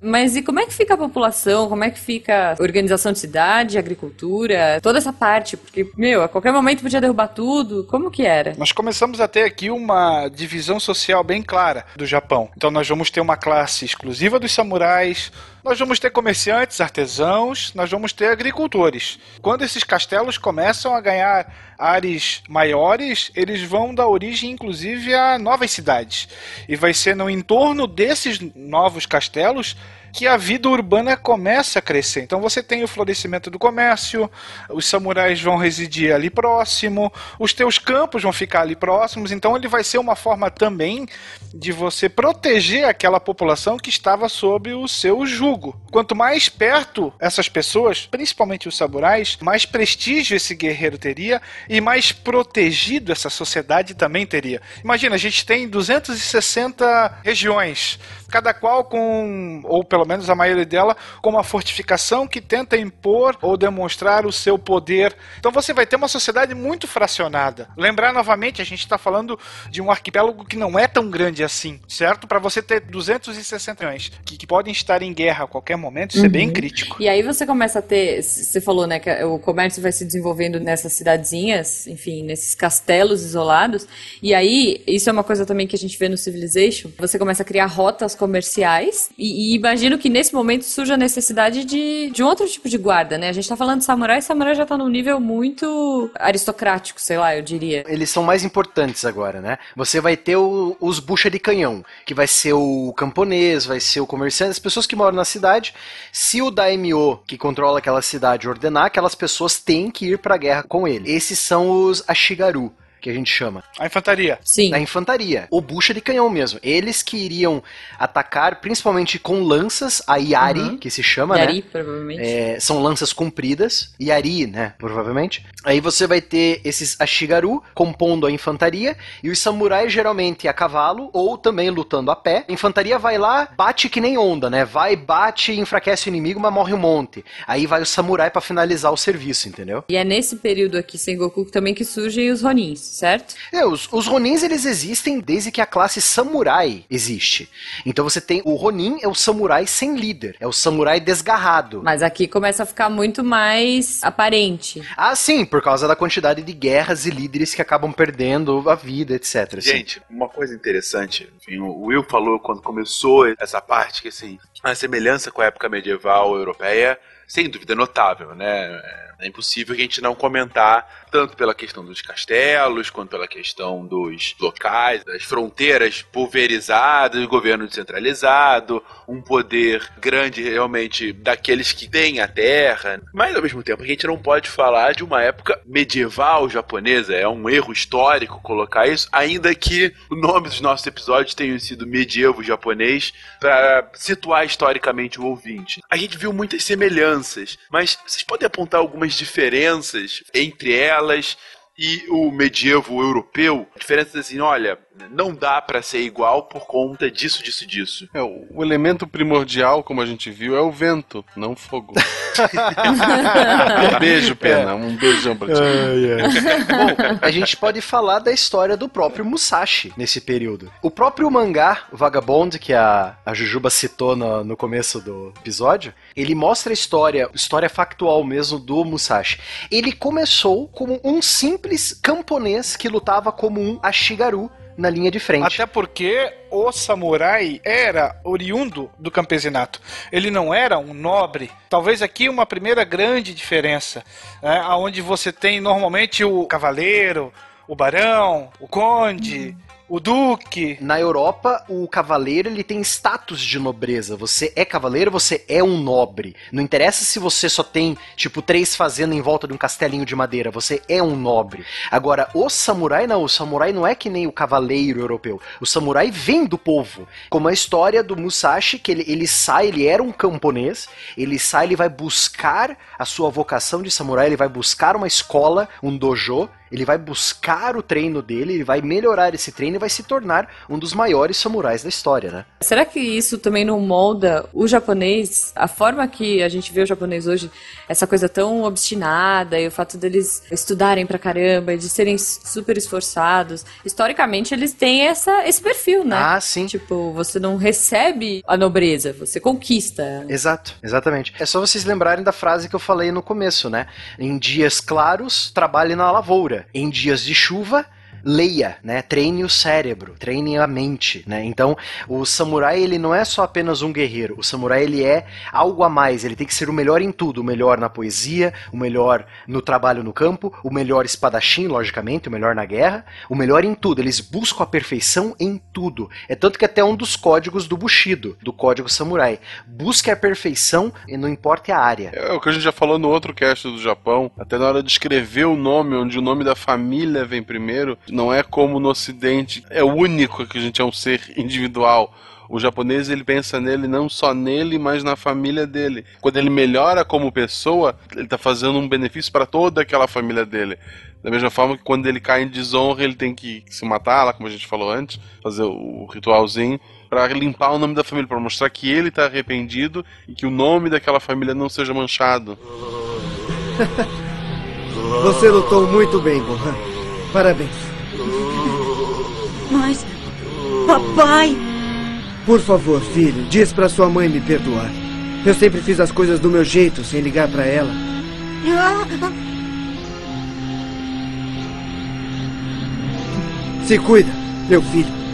Mas e como é que fica a população? Como é que fica a organização de cidade, agricultura, toda essa parte? Porque, meu, a qualquer momento podia derrubar tudo. Como que era? Nós começamos a ter aqui uma divisão social bem clara do Japão. Então nós vamos ter uma classe exclusiva dos samurais, nós vamos ter comerciantes, artesãos, nós vamos ter agricultores. Quando esses castelos começam a ganhar áreas maiores, eles vão dar origem, inclusive, a novas cidades. E vai ser no entorno desses novos castelos que a vida urbana começa a crescer. Então você tem o florescimento do comércio, os samurais vão residir ali próximo, os teus campos vão ficar ali próximos, então ele vai ser uma forma também de você proteger aquela população que estava sob o seu jugo. Quanto mais perto essas pessoas, principalmente os samurais, mais prestígio esse guerreiro teria e mais protegido essa sociedade também teria. Imagina, a gente tem 260 regiões, cada qual com, ou pelo menos a maioria dela, com uma fortificação que tenta impor ou demonstrar o seu poder. Então você vai ter uma sociedade muito fracionada. Lembrar novamente, a gente está falando de um arquipélago que não é tão grande assim, certo? Para você ter 260 milhões que, que, podem estar em guerra a qualquer momento, isso uhum. é bem crítico. E aí você começa a ter, você falou, né, que o comércio vai se desenvolvendo nessas cidadezinhas, enfim, nesses castelos isolados. E aí, isso é uma coisa também que a gente vê no Civilization. Você começa a criar rotas comerciais e, e imagino que nesse momento surge a necessidade de, de um outro tipo de guarda, né? A gente tá falando de samurai, samurai já tá num nível muito aristocrático, sei lá, eu diria. Eles são mais importantes agora, né? Você vai ter o, os bucha de canhão, que vai ser o camponês, vai ser o comerciante, as pessoas que moram na cidade. Se o daimyo, que controla aquela cidade, ordenar, aquelas pessoas têm que ir pra guerra com ele. Esses são os ashigaru que a gente chama? A infantaria. Sim. A infantaria. O bucha de canhão mesmo. Eles que iriam atacar principalmente com lanças, a Yari, Uhum. que se chama, Yari, né? provavelmente. É, são lanças compridas, Yari, né, provavelmente. Aí você vai ter esses Ashigaru compondo a infantaria e os samurais geralmente a cavalo ou também lutando a pé. A infantaria vai lá, bate que nem onda, né? Vai, bate, enfraquece o inimigo, mas morre um monte. Aí vai o samurai pra finalizar o serviço, entendeu? E é nesse período aqui, Sengoku, também que surgem os Ronins, certo? É, os, os Ronins eles existem desde que a classe samurai existe. Então você tem o Ronin é o samurai sem líder, é o samurai desgarrado. Mas aqui começa a ficar muito mais aparente. Ah, sim, por causa da quantidade de guerras e líderes que acabam perdendo a vida, etc. assim. Gente, uma coisa interessante, enfim, o Will falou quando começou essa parte que assim, a semelhança com a época medieval europeia, sem dúvida é notável, né? É impossível que a gente não comentar tanto pela questão dos castelos, quanto pela questão dos locais, das fronteiras pulverizadas, governo descentralizado, um poder grande realmente daqueles que têm a terra. Mas ao mesmo tempo a gente não pode falar de uma época medieval japonesa, é um erro histórico colocar isso, ainda que o nome dos nossos episódios tenham sido medievo japonês para situar historicamente o ouvinte. A gente viu muitas semelhanças, mas vocês podem apontar algumas diferenças entre elas e o medievo europeu? Diferenças assim, olha, não dá para ser igual por conta disso, disso, disso. É, o o elemento primordial, como a gente viu, é o vento, não o fogo. um beijo, Pena. Um beijão pra ti. Bom, a gente pode falar da história do próprio Musashi nesse período. O próprio mangá Vagabond, que a, a Jujuba citou no, no começo do episódio, ele mostra a história, história factual mesmo do Musashi. Ele começou como um simples camponês que lutava como um Ashigaru na linha de frente. Até porque o samurai era oriundo do campesinato. Ele não era um nobre. Talvez aqui uma primeira grande diferença, né, aonde você tem normalmente o cavaleiro, o barão, o conde, o duque. Na Europa, o cavaleiro ele tem status de nobreza. Você é cavaleiro, você é um nobre. Não interessa se você só tem, tipo, três fazendas em volta de um castelinho de madeira. Você é um nobre. Agora, o samurai não. O samurai não é que nem o cavaleiro europeu. O samurai vem do povo. Como a história do Musashi, que ele, ele sai, ele era um camponês. Ele sai, ele vai buscar a sua vocação de samurai. Ele vai buscar uma escola, um dojo. Ele vai buscar o treino dele, ele vai melhorar esse treino e vai se tornar um dos maiores samurais da história, né? Será que isso também não molda o japonês? A forma que a gente vê o japonês hoje, essa coisa tão obstinada e o fato deles estudarem pra caramba e de serem super esforçados. Historicamente, eles têm essa, esse perfil, né? Ah, sim. Tipo, você não recebe a nobreza, você conquista. Exato, exatamente. É só vocês lembrarem da frase que eu falei no começo, né? Em dias claros, trabalhe na lavoura. Em dias de chuva, leia, né? Treine o cérebro, treine a mente, né? Então, o samurai ele não é só apenas um guerreiro. O samurai ele é algo a mais. Ele tem que ser o melhor em tudo, o melhor na poesia, o melhor no trabalho no campo, o melhor espadachim, logicamente, o melhor na guerra, o melhor em tudo. Eles buscam a perfeição em tudo. É tanto que até um dos códigos do Bushido, do código samurai, busque a perfeição e não importa a área. É o que a gente já falou no outro cast do Japão, até na hora de escrever o nome, onde o nome da família vem primeiro, não é como no ocidente, é único que a gente é um ser individual. O japonês ele pensa nele não só nele, mas na família dele. Quando ele melhora como pessoa, ele está fazendo um benefício para toda aquela família dele. Da mesma forma que quando ele cai em desonra, ele tem que se matar, lá como a gente falou antes, fazer o ritualzinho para limpar o nome da família, para mostrar que ele está arrependido e que o nome daquela família não seja manchado. Você lutou muito bem, Gohan. Parabéns. Mas. Papai! Por favor, filho, diz pra sua mãe me perdoar. Eu sempre fiz as coisas do meu jeito, sem ligar pra ela. Se cuida, meu filho.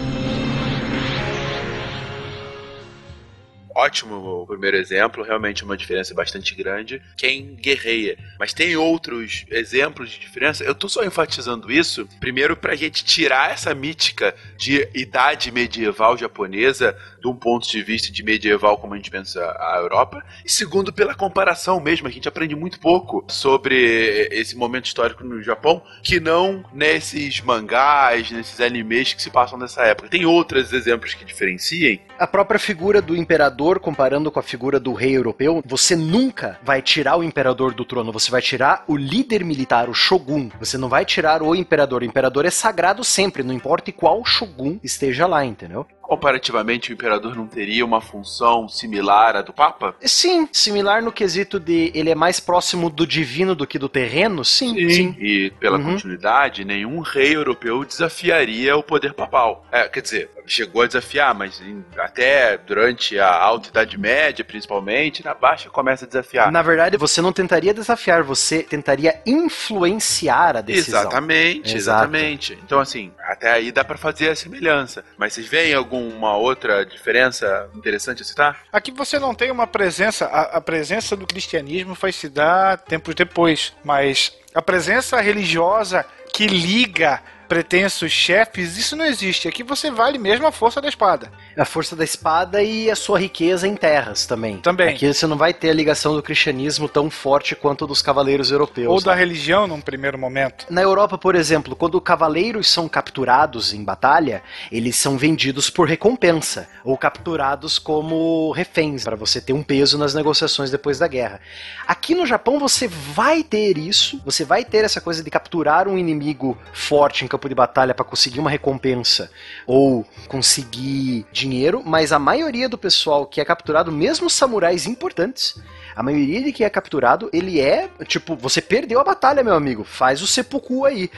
Ótimo o primeiro exemplo, realmente uma diferença bastante grande. Quem guerreia. Mas tem outros exemplos de diferença. Eu tô só enfatizando isso, primeiro pra gente tirar essa mítica de idade medieval japonesa de um ponto de vista de medieval como a gente pensa a Europa, e segundo pela comparação mesmo, a gente aprende muito pouco sobre esse momento histórico no Japão, que não nesses mangás, nesses animes que se passam nessa época. Tem outros exemplos que diferenciem? A própria figura do imperador, comparando com a figura do rei europeu, você nunca vai tirar o imperador do trono, você vai tirar o líder militar, o shogun. Você não vai tirar o imperador. O imperador é sagrado sempre, não importa qual shogun esteja lá, entendeu? Comparativamente, o imperador não teria uma função similar à do Papa? Sim, similar no quesito de ele é mais próximo do divino do que do terreno, sim. sim. sim. E pela uhum. continuidade, nenhum rei europeu desafiaria o poder papal. É, quer dizer, chegou a desafiar, mas em, até durante a Alta Idade Média, principalmente, na Baixa começa a desafiar. Na verdade, você não tentaria desafiar, você tentaria influenciar a decisão. Exatamente, Exato. exatamente. Então, assim, até aí dá para fazer a semelhança. Mas vocês veem algum uma outra diferença interessante a citar? Aqui você não tem uma presença, a, a presença do cristianismo vai se dar tempos depois, mas a presença religiosa que liga pretensos chefes, isso não existe. Aqui você vale mesmo a força da espada. A força da espada e a sua riqueza em terras também. Também. Aqui você não vai ter a ligação do cristianismo tão forte quanto dos cavaleiros europeus. Ou da religião num primeiro momento. Na Europa, por exemplo, quando cavaleiros são capturados em batalha, eles são vendidos por recompensa ou capturados como reféns para você ter um peso nas negociações depois da guerra. Aqui no Japão você vai ter isso, você vai ter essa coisa de capturar um inimigo forte em campo de batalha para conseguir uma recompensa ou conseguir dinheiro, mas a maioria do pessoal que é capturado, mesmo samurais importantes, a maioria de que é capturado, ele é, tipo, você perdeu a batalha, meu amigo, faz o seppuku aí.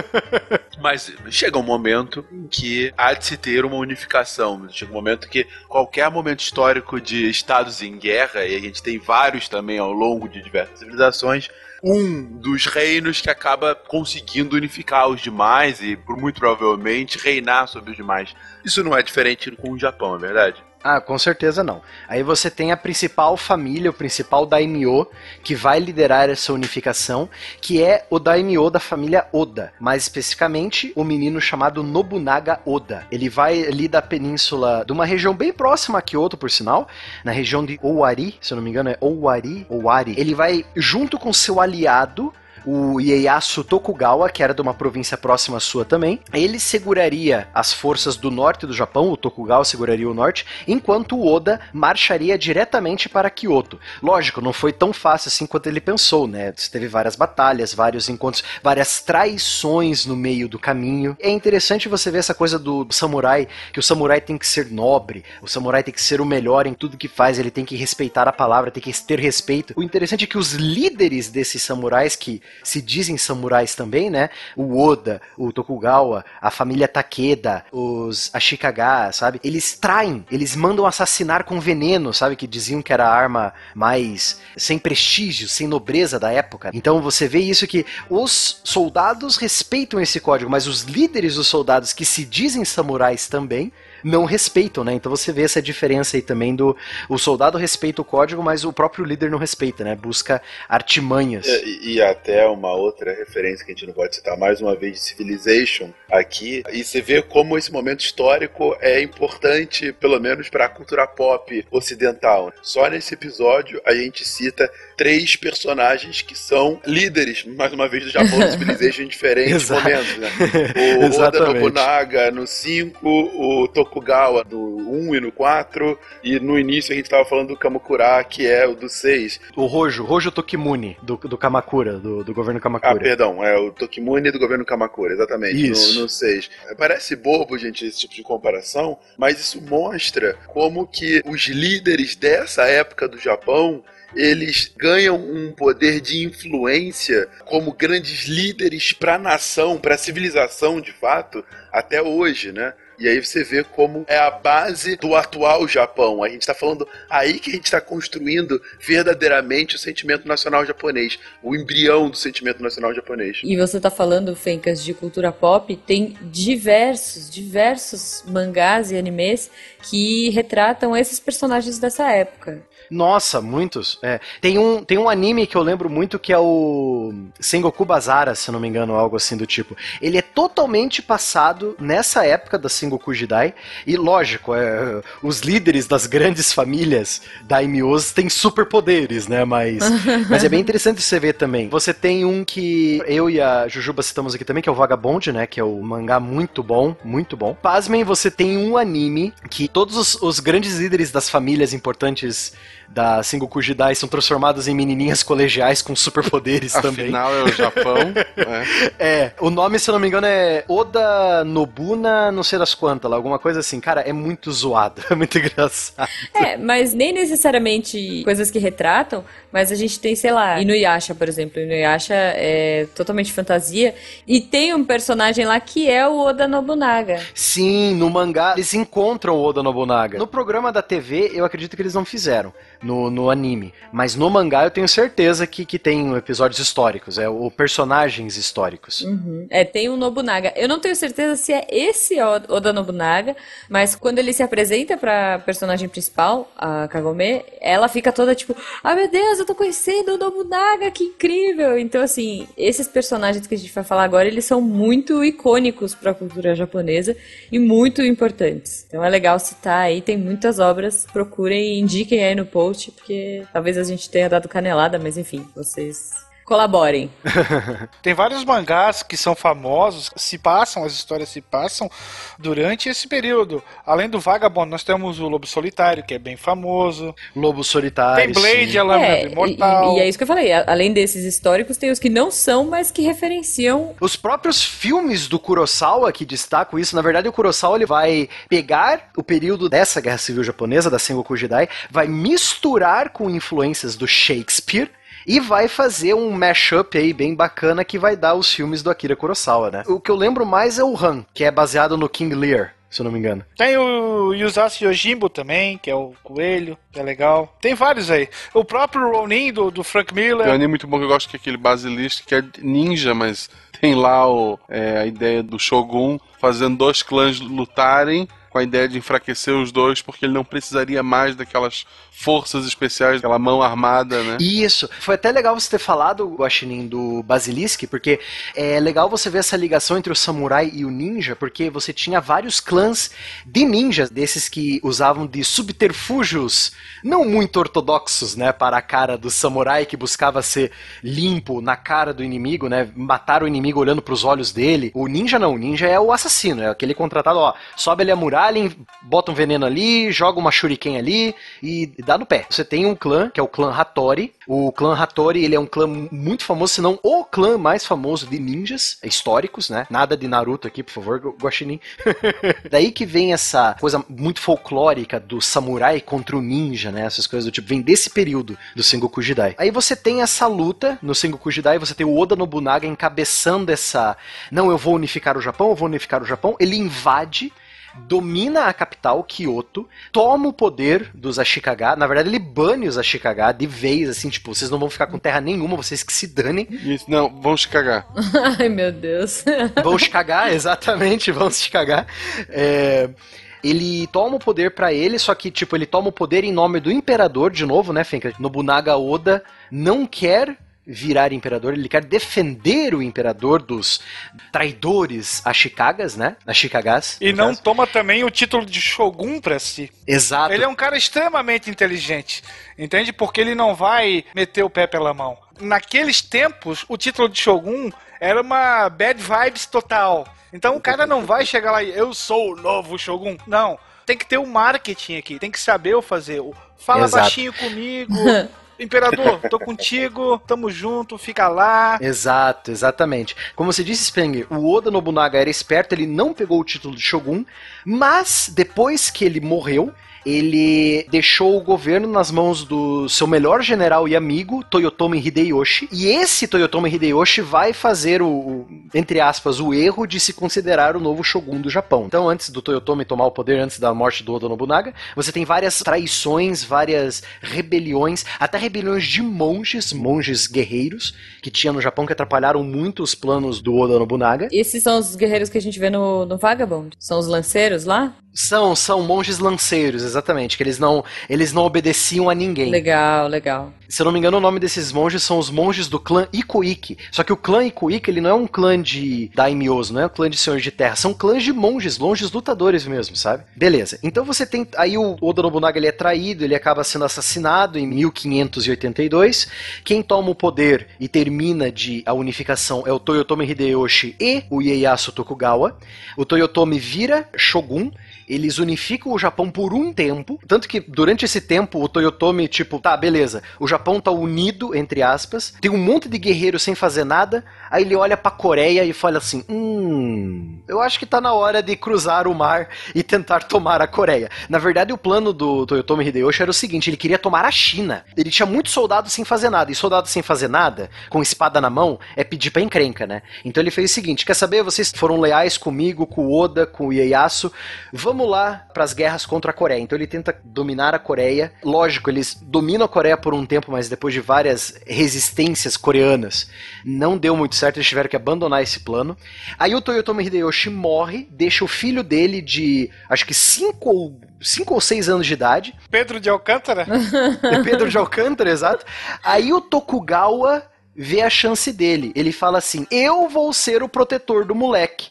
Mas chega um momento em que há de se ter uma unificação. Chega um momento que qualquer momento histórico de estados em guerra, e a gente tem vários também ao longo de diversas civilizações, um dos reinos que acaba conseguindo unificar os demais e, muito provavelmente, reinar sobre os demais. Isso não é diferente com o Japão, é verdade? Ah, com certeza não. Aí você tem a principal família, o principal daimyo, que vai liderar essa unificação, que é o daimyo da família Oda. Mais especificamente, o menino chamado Nobunaga Oda. Ele vai ali da península, de uma região bem próxima a Kyoto, por sinal, na região de Owari, se eu não me engano é Owari, Owari. Ele vai junto com seu aliado o Ieyasu Tokugawa, que era de uma província próxima sua também, ele seguraria as forças do norte do Japão, o Tokugawa seguraria o norte, enquanto o Oda marcharia diretamente para Kyoto. Lógico, não foi tão fácil assim quanto ele pensou, né? Teve várias batalhas, vários encontros, várias traições no meio do caminho. É interessante você ver essa coisa do samurai, que o samurai tem que ser nobre, o samurai tem que ser o melhor em tudo que faz, ele tem que respeitar a palavra, tem que ter respeito. O interessante é que os líderes desses samurais que se dizem samurais também, né? O Oda, o Tokugawa, a família Takeda, os Ashikaga, sabe? Eles traem, eles mandam assassinar com veneno, sabe? Que diziam que era a arma mais sem prestígio, sem nobreza da época. Então você vê isso que os soldados respeitam esse código, mas os líderes dos soldados que se dizem samurais também não respeitam, né? Então você vê essa diferença aí também do o soldado respeita o código, mas o próprio líder não respeita, né? Busca artimanhas. E, e até uma outra referência que a gente não pode citar mais uma vez de Civilization aqui, e você vê como esse momento histórico é importante, pelo menos para a cultura pop ocidental. Só nesse episódio a gente cita três personagens que são líderes, mais uma vez, do Japão do Civilization em diferentes momentos, né? O Oda Nobunaga no 5, o Tokugawa no 1 e no 4, e no início a gente tava falando do Kamakura, que é o do 6. O Rojo, Rojo Tokimune, do, do Kamakura, do, do governo Kamakura. Ah, perdão, é o Tokimune do governo Kamakura, exatamente, isso. No 6. Parece bobo, gente, esse tipo de comparação, mas isso mostra como que os líderes dessa época do Japão eles ganham um poder de influência como grandes líderes para a nação, para a civilização de fato, até hoje, né? E aí você vê como é a base do atual Japão. A gente está falando aí que a gente está construindo verdadeiramente o sentimento nacional japonês, o embrião do sentimento nacional japonês. E você tá falando, Fencas, de cultura pop, tem diversos, diversos mangás e animes que retratam esses personagens dessa época. Nossa, muitos. É. Tem, um, tem um anime que eu lembro muito que é o Sengoku Bazara, se não me engano, algo assim do tipo. Ele é totalmente passado nessa época da Sengoku Jidai. E lógico, é, os líderes das grandes famílias daimyos têm superpoderes, né? Mas, mas é bem interessante você ver também. Você tem um que eu e a Jujuba citamos aqui também, que é o Vagabond, né? Que é o mangá muito bom, muito bom. Pasmem, você tem um anime que todos os, os grandes líderes das famílias importantes da Sengoku Jidai são transformadas em menininhas colegiais com superpoderes também. Afinal, é o Japão. é. É, o nome, se eu não me engano, é Oda Nobuna, não sei das quantas lá, alguma coisa assim. Cara, é muito zoado, é muito engraçado. É, mas nem necessariamente coisas que retratam, mas a gente tem, sei lá, Inuyasha, por exemplo. Inuyasha é totalmente fantasia e tem um personagem lá que é o Oda Nobunaga. Sim, no mangá eles encontram o Oda Nobunaga. No programa da TV, eu acredito que eles não fizeram. No, no anime. Mas no mangá eu tenho certeza que, que tem episódios históricos, é o personagens históricos. Uhum. É, tem um Nobunaga. Eu não tenho certeza se é esse O- Oda Nobunaga, mas quando ele se apresenta pra personagem principal, a Kagome, ela fica toda tipo, ah meu Deus, eu tô conhecendo o Nobunaga, que incrível! Então, assim, esses personagens que a gente vai falar agora, eles são muito icônicos pra cultura japonesa e muito importantes. Então é legal citar aí, tem muitas obras, procurem e indiquem aí no post, porque talvez a gente tenha dado canelada, mas enfim, vocês colaborem. Tem vários mangás que são famosos, se passam, as histórias se passam durante esse período. Além do Vagabond, nós temos o Lobo Solitário, que é bem famoso. Lobo Solitário. Tem Blade, sim. a Lâmina É, do e, Imortal. e é isso que eu falei. Além desses históricos, tem os que não são, mas que referenciam. Os próprios filmes do Kurosawa que destacam isso, na verdade o Kurosawa ele vai pegar o período dessa guerra civil japonesa, da Sengoku Jidai, vai misturar com influências do Shakespeare e vai fazer um mashup aí bem bacana que vai dar os filmes do Akira Kurosawa, né? O que eu lembro mais é o Han, que é baseado no King Lear, se eu não me engano. Tem o Yusashi Yojimbo também, que é o coelho, que é legal. Tem vários aí. O próprio Ronin, do, do Frank Tem um Miller. anime muito bom que eu gosto que é aquele Basilisk, que é ninja, mas tem lá o, é, a ideia do Shogun fazendo dois clãs lutarem com a ideia de enfraquecer os dois, porque ele não precisaria mais daquelas forças especiais, aquela mão armada, né? Isso. Foi até legal você ter falado, Guaxinim, do Basilisk, porque é legal você ver essa ligação entre o samurai e o ninja, porque você tinha vários clãs de ninjas, desses que usavam de subterfúgios não muito ortodoxos, né, para a cara do samurai que buscava ser limpo na cara do inimigo, né, matar o inimigo olhando para os olhos dele. O ninja não, o ninja é o assassino, é aquele contratado, ó, sobe ali a muralha, bota um veneno ali, joga uma shuriken ali e dá no pé. Você tem um clã, que é o clã Hattori. O clã Hattori, ele é um clã muito famoso, se não o clã mais famoso de ninjas históricos, né? Nada de Naruto aqui, por favor, Gu- Guaxinim. Daí que vem essa coisa muito folclórica do samurai contra o ninja, né? Essas coisas do tipo, vem desse período do Sengoku Jidai. Aí você tem essa luta no Sengoku Jidai, você tem o Oda Nobunaga encabeçando essa, não, eu vou unificar o Japão, eu vou unificar o Japão. Ele invade domina a capital, Kyoto, toma o poder dos Ashikaga. Na verdade, ele bane os Ashikaga de vez, assim, tipo, vocês não vão ficar com terra nenhuma, vocês que se danem. Isso, não, vão te cagar. Ai, meu Deus. Vão se cagar, exatamente, vão se cagar. É, Ele toma o poder pra ele, só que, tipo, ele toma o poder em nome do imperador, de novo, né, Fenka? Nobunaga Oda não quer virar imperador, ele quer defender o imperador dos traidores Ashikagas, né? Ashikagas. E no não caso. toma também o título de Shogun pra si. Exato. Ele é um cara extremamente inteligente, entende? Porque ele não vai meter o pé pela mão. Naqueles tempos, o título de Shogun era uma bad vibes total. Então o cara não vai chegar lá e eu sou o novo Shogun. Não. Tem que ter o marketing aqui, tem que saber o fazer. Fala Exato. baixinho comigo. Imperador, tô contigo, tamo junto, fica lá. Exato, exatamente. Como você disse, Speng, o Oda Nobunaga era esperto, ele não pegou o título de Shogun, mas depois que ele morreu, ele deixou o governo nas mãos do seu melhor general e amigo, Toyotomi Hideyoshi, e esse Toyotomi Hideyoshi vai fazer o, o, entre aspas, o erro de se considerar o novo shogun do Japão. Então, antes do Toyotomi tomar o poder, antes da morte do Oda Nobunaga, você tem várias traições, várias rebeliões, até rebeliões de monges, monges guerreiros, que tinha no Japão que atrapalharam muito os planos do Oda Nobunaga. Esses são os guerreiros que a gente vê no, no Vagabond? São os lanceiros lá? São, são monges lanceiros, exatamente, que eles não, eles não obedeciam a ninguém. Legal, legal. Se eu não me engano, o nome desses monges são os monges do clã Ikuiki. Só que o clã Ikuiki, ele não é um clã de daimyos, não é um clã de senhores de terra, são clãs de monges, monges lutadores mesmo, sabe? Beleza. Então você tem aí o Oda Nobunaga, ele é traído, ele acaba sendo assassinado em 1582. Quem toma o poder e termina de a unificação é o Toyotomi Hideyoshi e o Ieyasu Tokugawa. O Toyotomi vira shogun eles unificam o Japão por um tempo, tanto que durante esse tempo o Toyotomi, tipo, tá, beleza, o Japão tá unido, entre aspas, tem um monte de guerreiros sem fazer nada, aí ele olha pra Coreia e fala assim, hum, eu acho que tá na hora de cruzar o mar e tentar tomar a Coreia. Na verdade, o plano do Toyotomi Hideyoshi era o seguinte, ele queria tomar a China. Ele tinha muitos soldados sem fazer nada, e soldado sem fazer nada, com espada na mão, é pedir pra encrenca, né? Então ele fez o seguinte, quer saber, vocês foram leais comigo, com o Oda, com o Ieyasu, vamos lá para as guerras contra a Coreia. Então ele tenta dominar a Coreia. Lógico, eles dominam a Coreia por um tempo, mas depois de várias resistências coreanas, não deu muito certo, eles tiveram que abandonar esse plano. Aí o Toyotomi Hideyoshi morre, deixa o filho dele de acho que 5 ou 5 ou 6 anos de idade. Pedro de Alcântara? É Pedro de Alcântara, exato. Aí o Tokugawa vê a chance dele. Ele fala assim: Eu vou ser o protetor do moleque.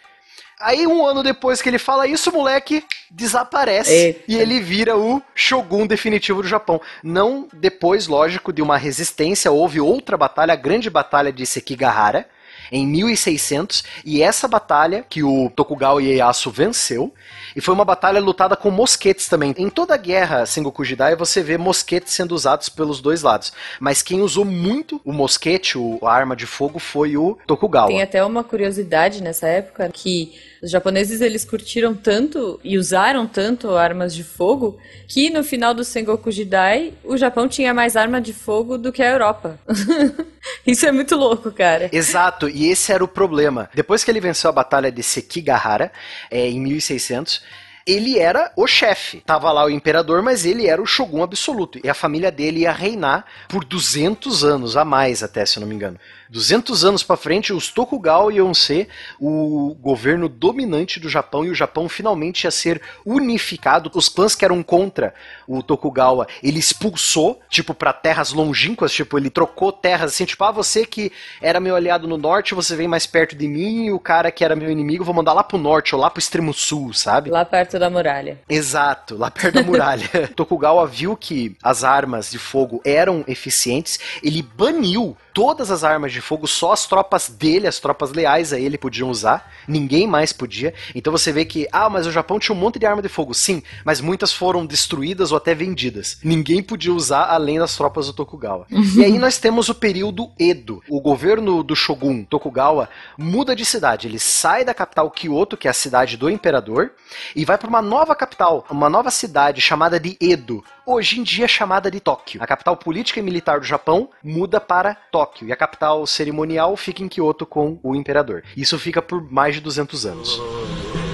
Aí, um ano depois que ele fala isso, o moleque desaparece Eita. e ele vira o Shogun definitivo do Japão. Não depois, lógico, de uma resistência, houve outra batalha, a grande batalha de Sekigahara, em 1600, e essa batalha que o Tokugawa Ieyasu venceu, e foi uma batalha lutada com mosquetes também. Em toda a guerra Sengoku Jidai você vê mosquetes sendo usados pelos dois lados, mas quem usou muito o mosquete, o- a arma de fogo, foi o Tokugawa. Tem até uma curiosidade nessa época que os japoneses eles curtiram tanto e usaram tanto armas de fogo que no final do Sengoku Jidai o Japão tinha mais arma de fogo do que a Europa. Isso é muito louco, cara. Exato, e esse era o problema. Depois que ele venceu a batalha de Sekigahara, é, em 1600, ele era o chefe. Tava lá o imperador, mas ele era o shogun absoluto. E a família dele ia reinar por 200 anos, a mais até, se eu não me engano. 200 anos pra frente, os Tokugawa iam ser o governo dominante do Japão e o Japão finalmente ia ser unificado. Os clãs que eram contra o Tokugawa, ele expulsou, tipo, pra terras longínquas, tipo, ele trocou terras assim, tipo, ah, você que era meu aliado no norte, você vem mais perto de mim, e o cara que era meu inimigo, vou mandar lá pro norte ou lá pro extremo sul, sabe? Lá perto da muralha. Exato, lá perto da muralha. Tokugawa viu que as armas de fogo eram eficientes, ele baniu todas as armas de fogo, só as tropas dele, as tropas leais a ele podiam usar, ninguém mais podia. Então você vê que, ah, mas o Japão tinha um monte de arma de fogo, sim, mas muitas foram destruídas ou até vendidas. Ninguém podia usar além das tropas do Tokugawa. e aí nós temos o período Edo. O governo do Shogun Tokugawa muda de cidade, ele sai da capital Kyoto, que é a cidade do imperador, e vai para uma nova capital, uma nova cidade chamada de Edo, hoje em dia chamada de Tóquio. A capital política e militar do Japão muda para Tóquio e a capital cerimonial fica em Kyoto com o imperador. Isso fica por mais de 200 anos.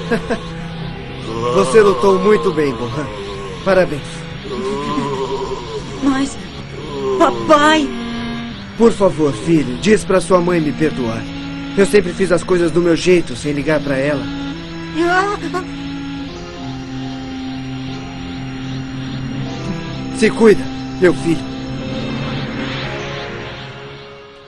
Você lutou muito bem, Gohan. Parabéns. Mas. Papai! Por favor, filho, diz pra sua mãe me perdoar. Eu sempre fiz as coisas do meu jeito, sem ligar pra ela. Se cuida, meu filho.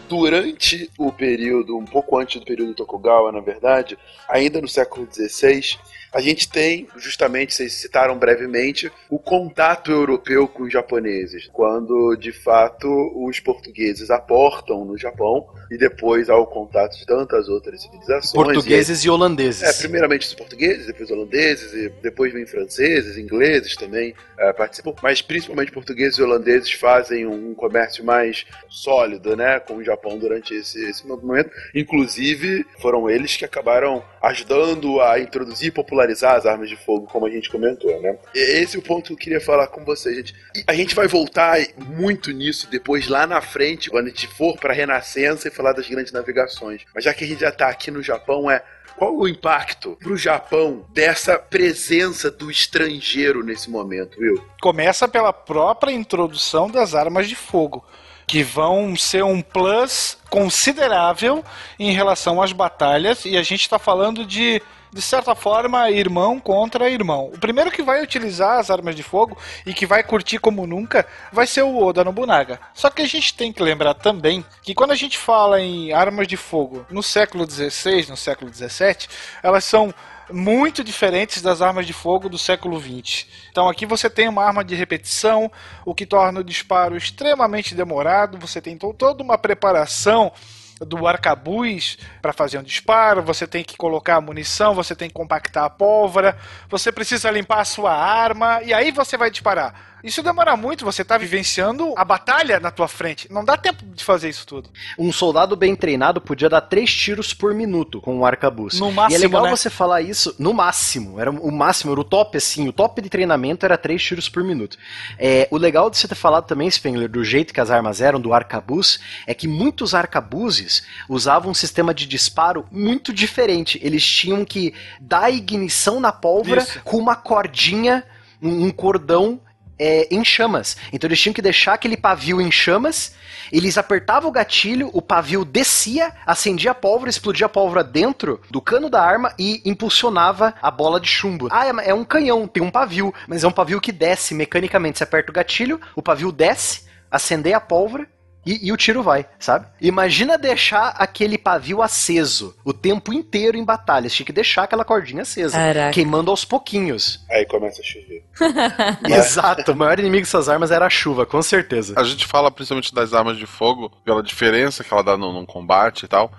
Durante o período, um pouco antes do período Tokugawa, na verdade, ainda no século XVI, a gente tem, justamente, vocês citaram brevemente, o contato europeu com os japoneses, quando de fato os portugueses aportam no Japão e depois há o contato de tantas outras civilizações. Portugueses e holandeses. É, primeiramente os portugueses, depois holandeses, e depois vem franceses, ingleses também é, participam, mas principalmente portugueses e holandeses fazem um comércio mais sólido, né, com o Japão durante esse, esse momento. Inclusive, foram eles que acabaram ajudando a introduzir e popularizar as armas de fogo, como a gente comentou, né? Esse é o ponto que eu queria falar com você, gente. E a gente vai voltar muito nisso depois lá na frente, quando a gente for para a Renascença e falar das grandes navegações. Mas já que a gente já tá aqui no Japão, é qual o impacto para o Japão dessa presença do estrangeiro nesse momento, viu? Começa pela própria introdução das armas de fogo, que vão ser um plus considerável em relação às batalhas, e a gente está falando de de certa forma, irmão contra irmão. O primeiro que vai utilizar as armas de fogo e que vai curtir como nunca vai ser o Oda Nobunaga. Só que a gente tem que lembrar também que quando a gente fala em armas de fogo no século XVI, no século XVII, elas são muito diferentes das armas de fogo do século XX. Então aqui você tem uma arma de repetição, o que torna o disparo extremamente demorado, você tem toda uma preparação do arcabuz para fazer um disparo, você tem que colocar a munição, você tem que compactar a pólvora, você precisa limpar a sua arma e aí você vai disparar. Isso demora muito, você tá vivenciando a batalha na tua frente. Não dá tempo de fazer isso tudo. Um soldado bem treinado podia dar três tiros por minuto com um arcabuz. No máximo, e é legal né? você falar isso no máximo. Era o máximo, era o top, assim. O top de treinamento era três tiros por minuto. É, o legal de você ter falado também, Spengler, do jeito que as armas eram, do arcabuz, é que muitos arcabuzes usavam um sistema de disparo muito diferente. Eles tinham que dar ignição na pólvora Isso. com uma cordinha, um, um cordão é, em chamas. Então eles tinham que deixar aquele pavio em chamas, eles apertavam o gatilho, o pavio descia, acendia a pólvora, explodia a pólvora dentro do cano da arma e impulsionava a bola de chumbo. Ah, é, é um canhão, tem um pavio, mas é um pavio que desce mecanicamente. Você aperta o gatilho, o pavio desce, acender a pólvora. E, e o tiro vai, sabe? Imagina deixar aquele pavio aceso o tempo inteiro em batalha. Você tinha que deixar aquela cordinha acesa, Caraca. queimando aos pouquinhos. Aí começa a chover. Exato, o maior inimigo dessas armas era a chuva, com certeza. A gente fala principalmente das armas de fogo, pela diferença que ela dá num, num combate e tal.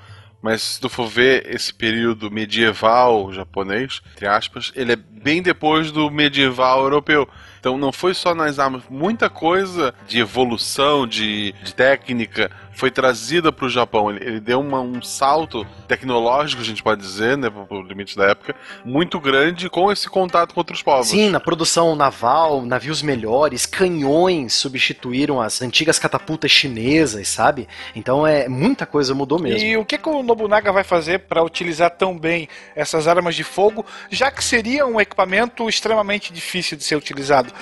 Mas se tu for ver esse período medieval japonês, entre aspas, ele é bem depois do medieval europeu. Então não foi só nas armas, muita coisa de evolução, de, de técnica foi trazida para o Japão. Ele, ele deu uma- um salto tecnológico, a gente pode dizer, né, pro, limite da época, muito grande com esse contato com outros povos. Sim, na produção naval, navios melhores, canhões substituíram as antigas catapultas chinesas, sabe? Então é muita coisa mudou mesmo. E o que, que o Nobunaga vai fazer para utilizar tão bem essas armas de fogo, já que seria um equipamento extremamente difícil de ser utilizado?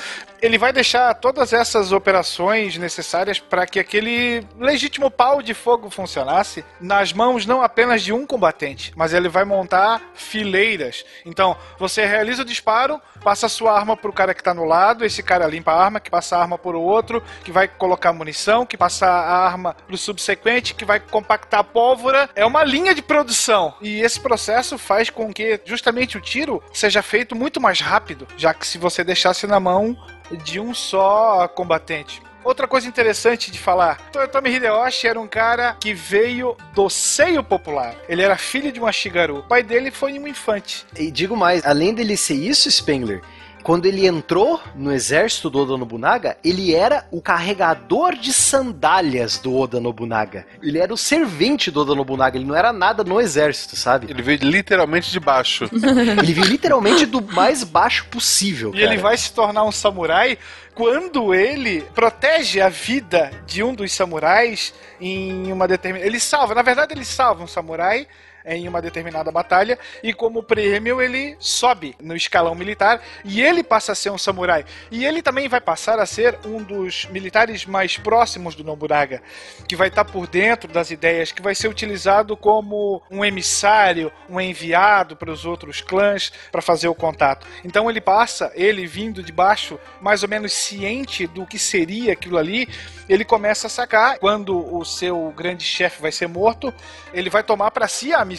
Ele vai deixar todas essas operações necessárias para que aquele legítimo pau de fogo funcionasse nas mãos não apenas de um combatente, mas ele vai montar fileiras. Então, você realiza o disparo, passa sua arma pro cara que tá no lado, esse cara limpa a arma, que passa a arma pro outro, que vai colocar munição, que passa a arma pro subsequente, que vai compactar pólvora. É uma linha de produção. E esse processo faz com que justamente o tiro seja feito muito mais rápido, já que se você deixasse na mão de um só combatente. Outra coisa interessante de falar: Toyotomi Hideyoshi era um cara que veio do seio popular. Ele era filho de uma Shigaru. O pai dele foi um infante. E digo mais, além dele ser isso, Spengler, quando ele entrou no exército do Oda Nobunaga, ele era o carregador de sandálias do Oda Nobunaga. Ele era o servente do Oda Nobunaga, ele não era nada no exército, sabe? Ele veio literalmente de baixo. Ele veio literalmente do mais baixo possível, E cara. ele vai se tornar um samurai quando ele protege a vida de um dos samurais em uma determinada. Ele salva, na verdade, ele salva um samurai em uma determinada batalha e como prêmio ele sobe no escalão militar e ele passa a ser um samurai. E ele também vai passar a ser um dos militares mais próximos do Nobunaga que vai estar por dentro das ideias que vai ser utilizado como um emissário um enviado para os outros clãs para fazer o contato. Então ele passa ele vindo de baixo mais ou menos ciente do que seria aquilo ali ele começa a sacar. Quando o seu grande chefe vai ser morto ele vai tomar para si a missão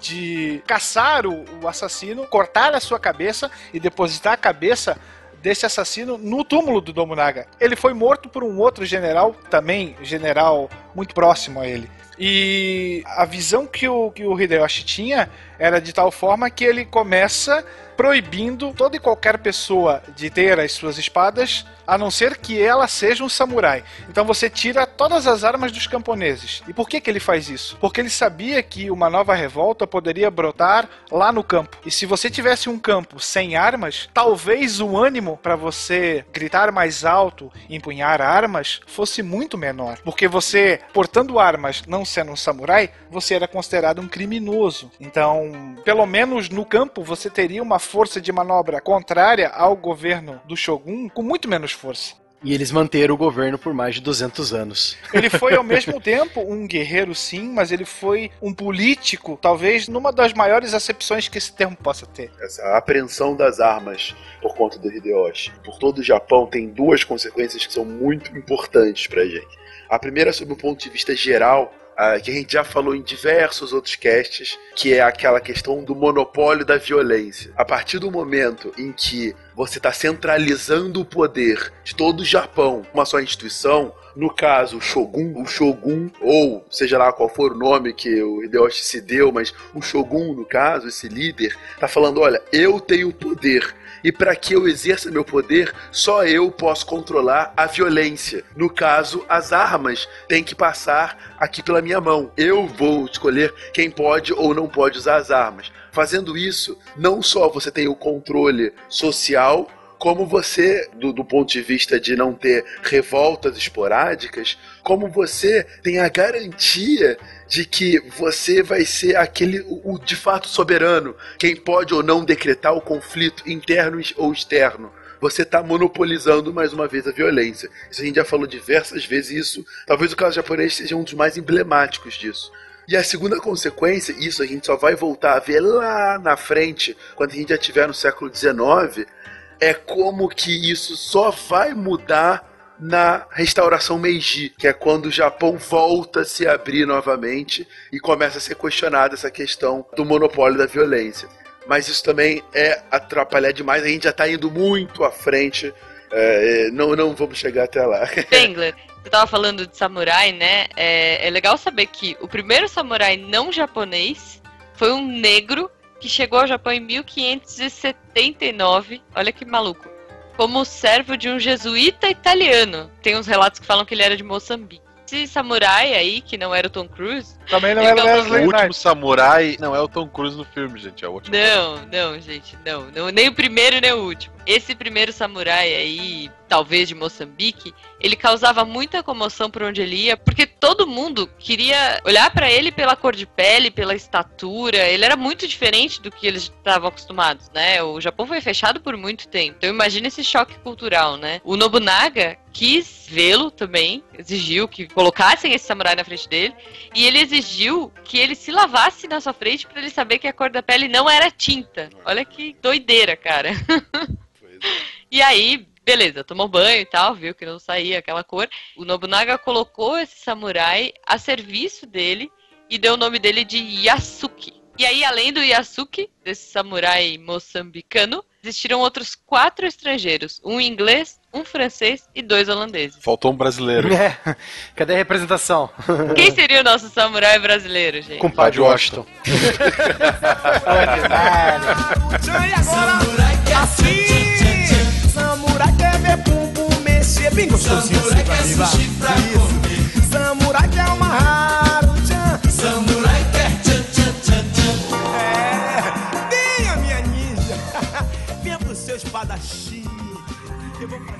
de caçar o, o assassino, cortar a sua cabeça e depositar a cabeça desse assassino no túmulo do Nobunaga. Ele foi morto por um outro general, também general muito próximo a ele. E a visão que o, que o Hideyoshi tinha era de tal forma que ele começa proibindo toda e qualquer pessoa de ter as suas espadas, a não ser que ela seja um samurai. Então você tira todas as armas dos camponeses. E por que, que ele faz isso? Porque ele sabia que uma nova revolta poderia brotar lá no campo. E se você tivesse um campo sem armas, talvez o ânimo para você gritar mais alto empunhar armas fosse muito menor. Porque você, portando armas, não sendo um samurai, você era considerado um criminoso. Então, pelo menos no campo, você teria uma força de manobra contrária ao governo do Shogun com muito menos força. E eles manteram o governo por mais de 200 anos. Ele foi ao mesmo tempo um guerreiro, sim, mas ele foi um político, talvez numa das maiores acepções que esse termo possa ter. Essa apreensão das armas por conta do Hideyoshi, por todo o Japão, tem duas consequências que são muito importantes pra gente. A primeira, sob o ponto de vista geral, que a gente já falou em diversos outros casts, que é aquela questão do monopólio da violência. A partir do momento em que você está centralizando o poder de todo o Japão, uma só instituição, no caso, o Shogun, o Shogun, ou seja lá qual for o nome que o Hideyoshi se deu, mas o Shogun, no caso, esse líder, tá falando: olha, eu tenho poder. E para que eu exerça meu poder, só eu posso controlar a violência. No caso, as armas têm que passar aqui pela minha mão. Eu vou escolher quem pode ou não pode usar as armas. Fazendo isso, não só você tem o controle social, como você, do, do, ponto de vista de não ter revoltas esporádicas, como você tem a garantia de que você vai ser aquele, o, o de fato soberano, quem pode ou não decretar o conflito interno ou externo você está monopolizando mais uma vez a violência. Isso a gente já falou diversas vezes, isso talvez o caso japonês seja um dos mais emblemáticos disso. E a segunda consequência, isso a gente só vai voltar a ver lá na frente, quando a gente já estiver no século XIX, é como que isso só vai mudar na restauração Meiji, que é quando o Japão volta a se abrir novamente e começa a ser questionada essa questão do monopólio da violência. Mas isso também é atrapalhar demais, a gente já está indo muito à frente, é, não, não vamos chegar até lá. Spengler, você tava falando de samurai, né? É, é legal saber que o primeiro samurai não japonês foi um negro que chegou ao Japão em 1579. Olha que maluco. Como servo de um jesuíta italiano. Tem uns relatos que falam que ele era de Moçambique. Esse samurai aí, que não era o Tom Cruise. Também não era o Leslie O último samurai não é o Tom Cruise no filme, gente. É o último. Não, não, gente, não, não. Nem o primeiro, nem o último. Esse primeiro samurai aí, talvez de Moçambique, ele causava muita comoção por onde ele ia, porque todo mundo queria olhar para ele pela cor de pele, pela estatura. Ele era muito diferente do que eles estavam acostumados, né? O Japão foi fechado por muito tempo. Então imagina esse choque cultural, né? O Nobunaga quis vê-lo também, exigiu que colocassem esse samurai na frente dele, e ele exigiu que ele se lavasse na sua frente para ele saber que a cor da pele não era tinta. Olha que doideira, cara. E aí, beleza, tomou banho e tal, viu que não saía aquela cor. O Nobunaga colocou esse samurai a serviço dele e deu o nome dele de Yasuki. E aí, além do Yasuki, desse samurai moçambicano, existiram outros quatro estrangeiros: um inglês, um francês e dois holandeses. Faltou um brasileiro. É. Cadê a representação? Quem seria o nosso samurai brasileiro, gente? Compadre Washington. Samurai quer ver bumbum mexer bem gostosinho assim pra mim, vai. Isso. Samurai quer uma. Samurai quer tchan tchan tchan tchan. É, venha minha ninja. Venha pro seu espadachim. Eu vou fazer um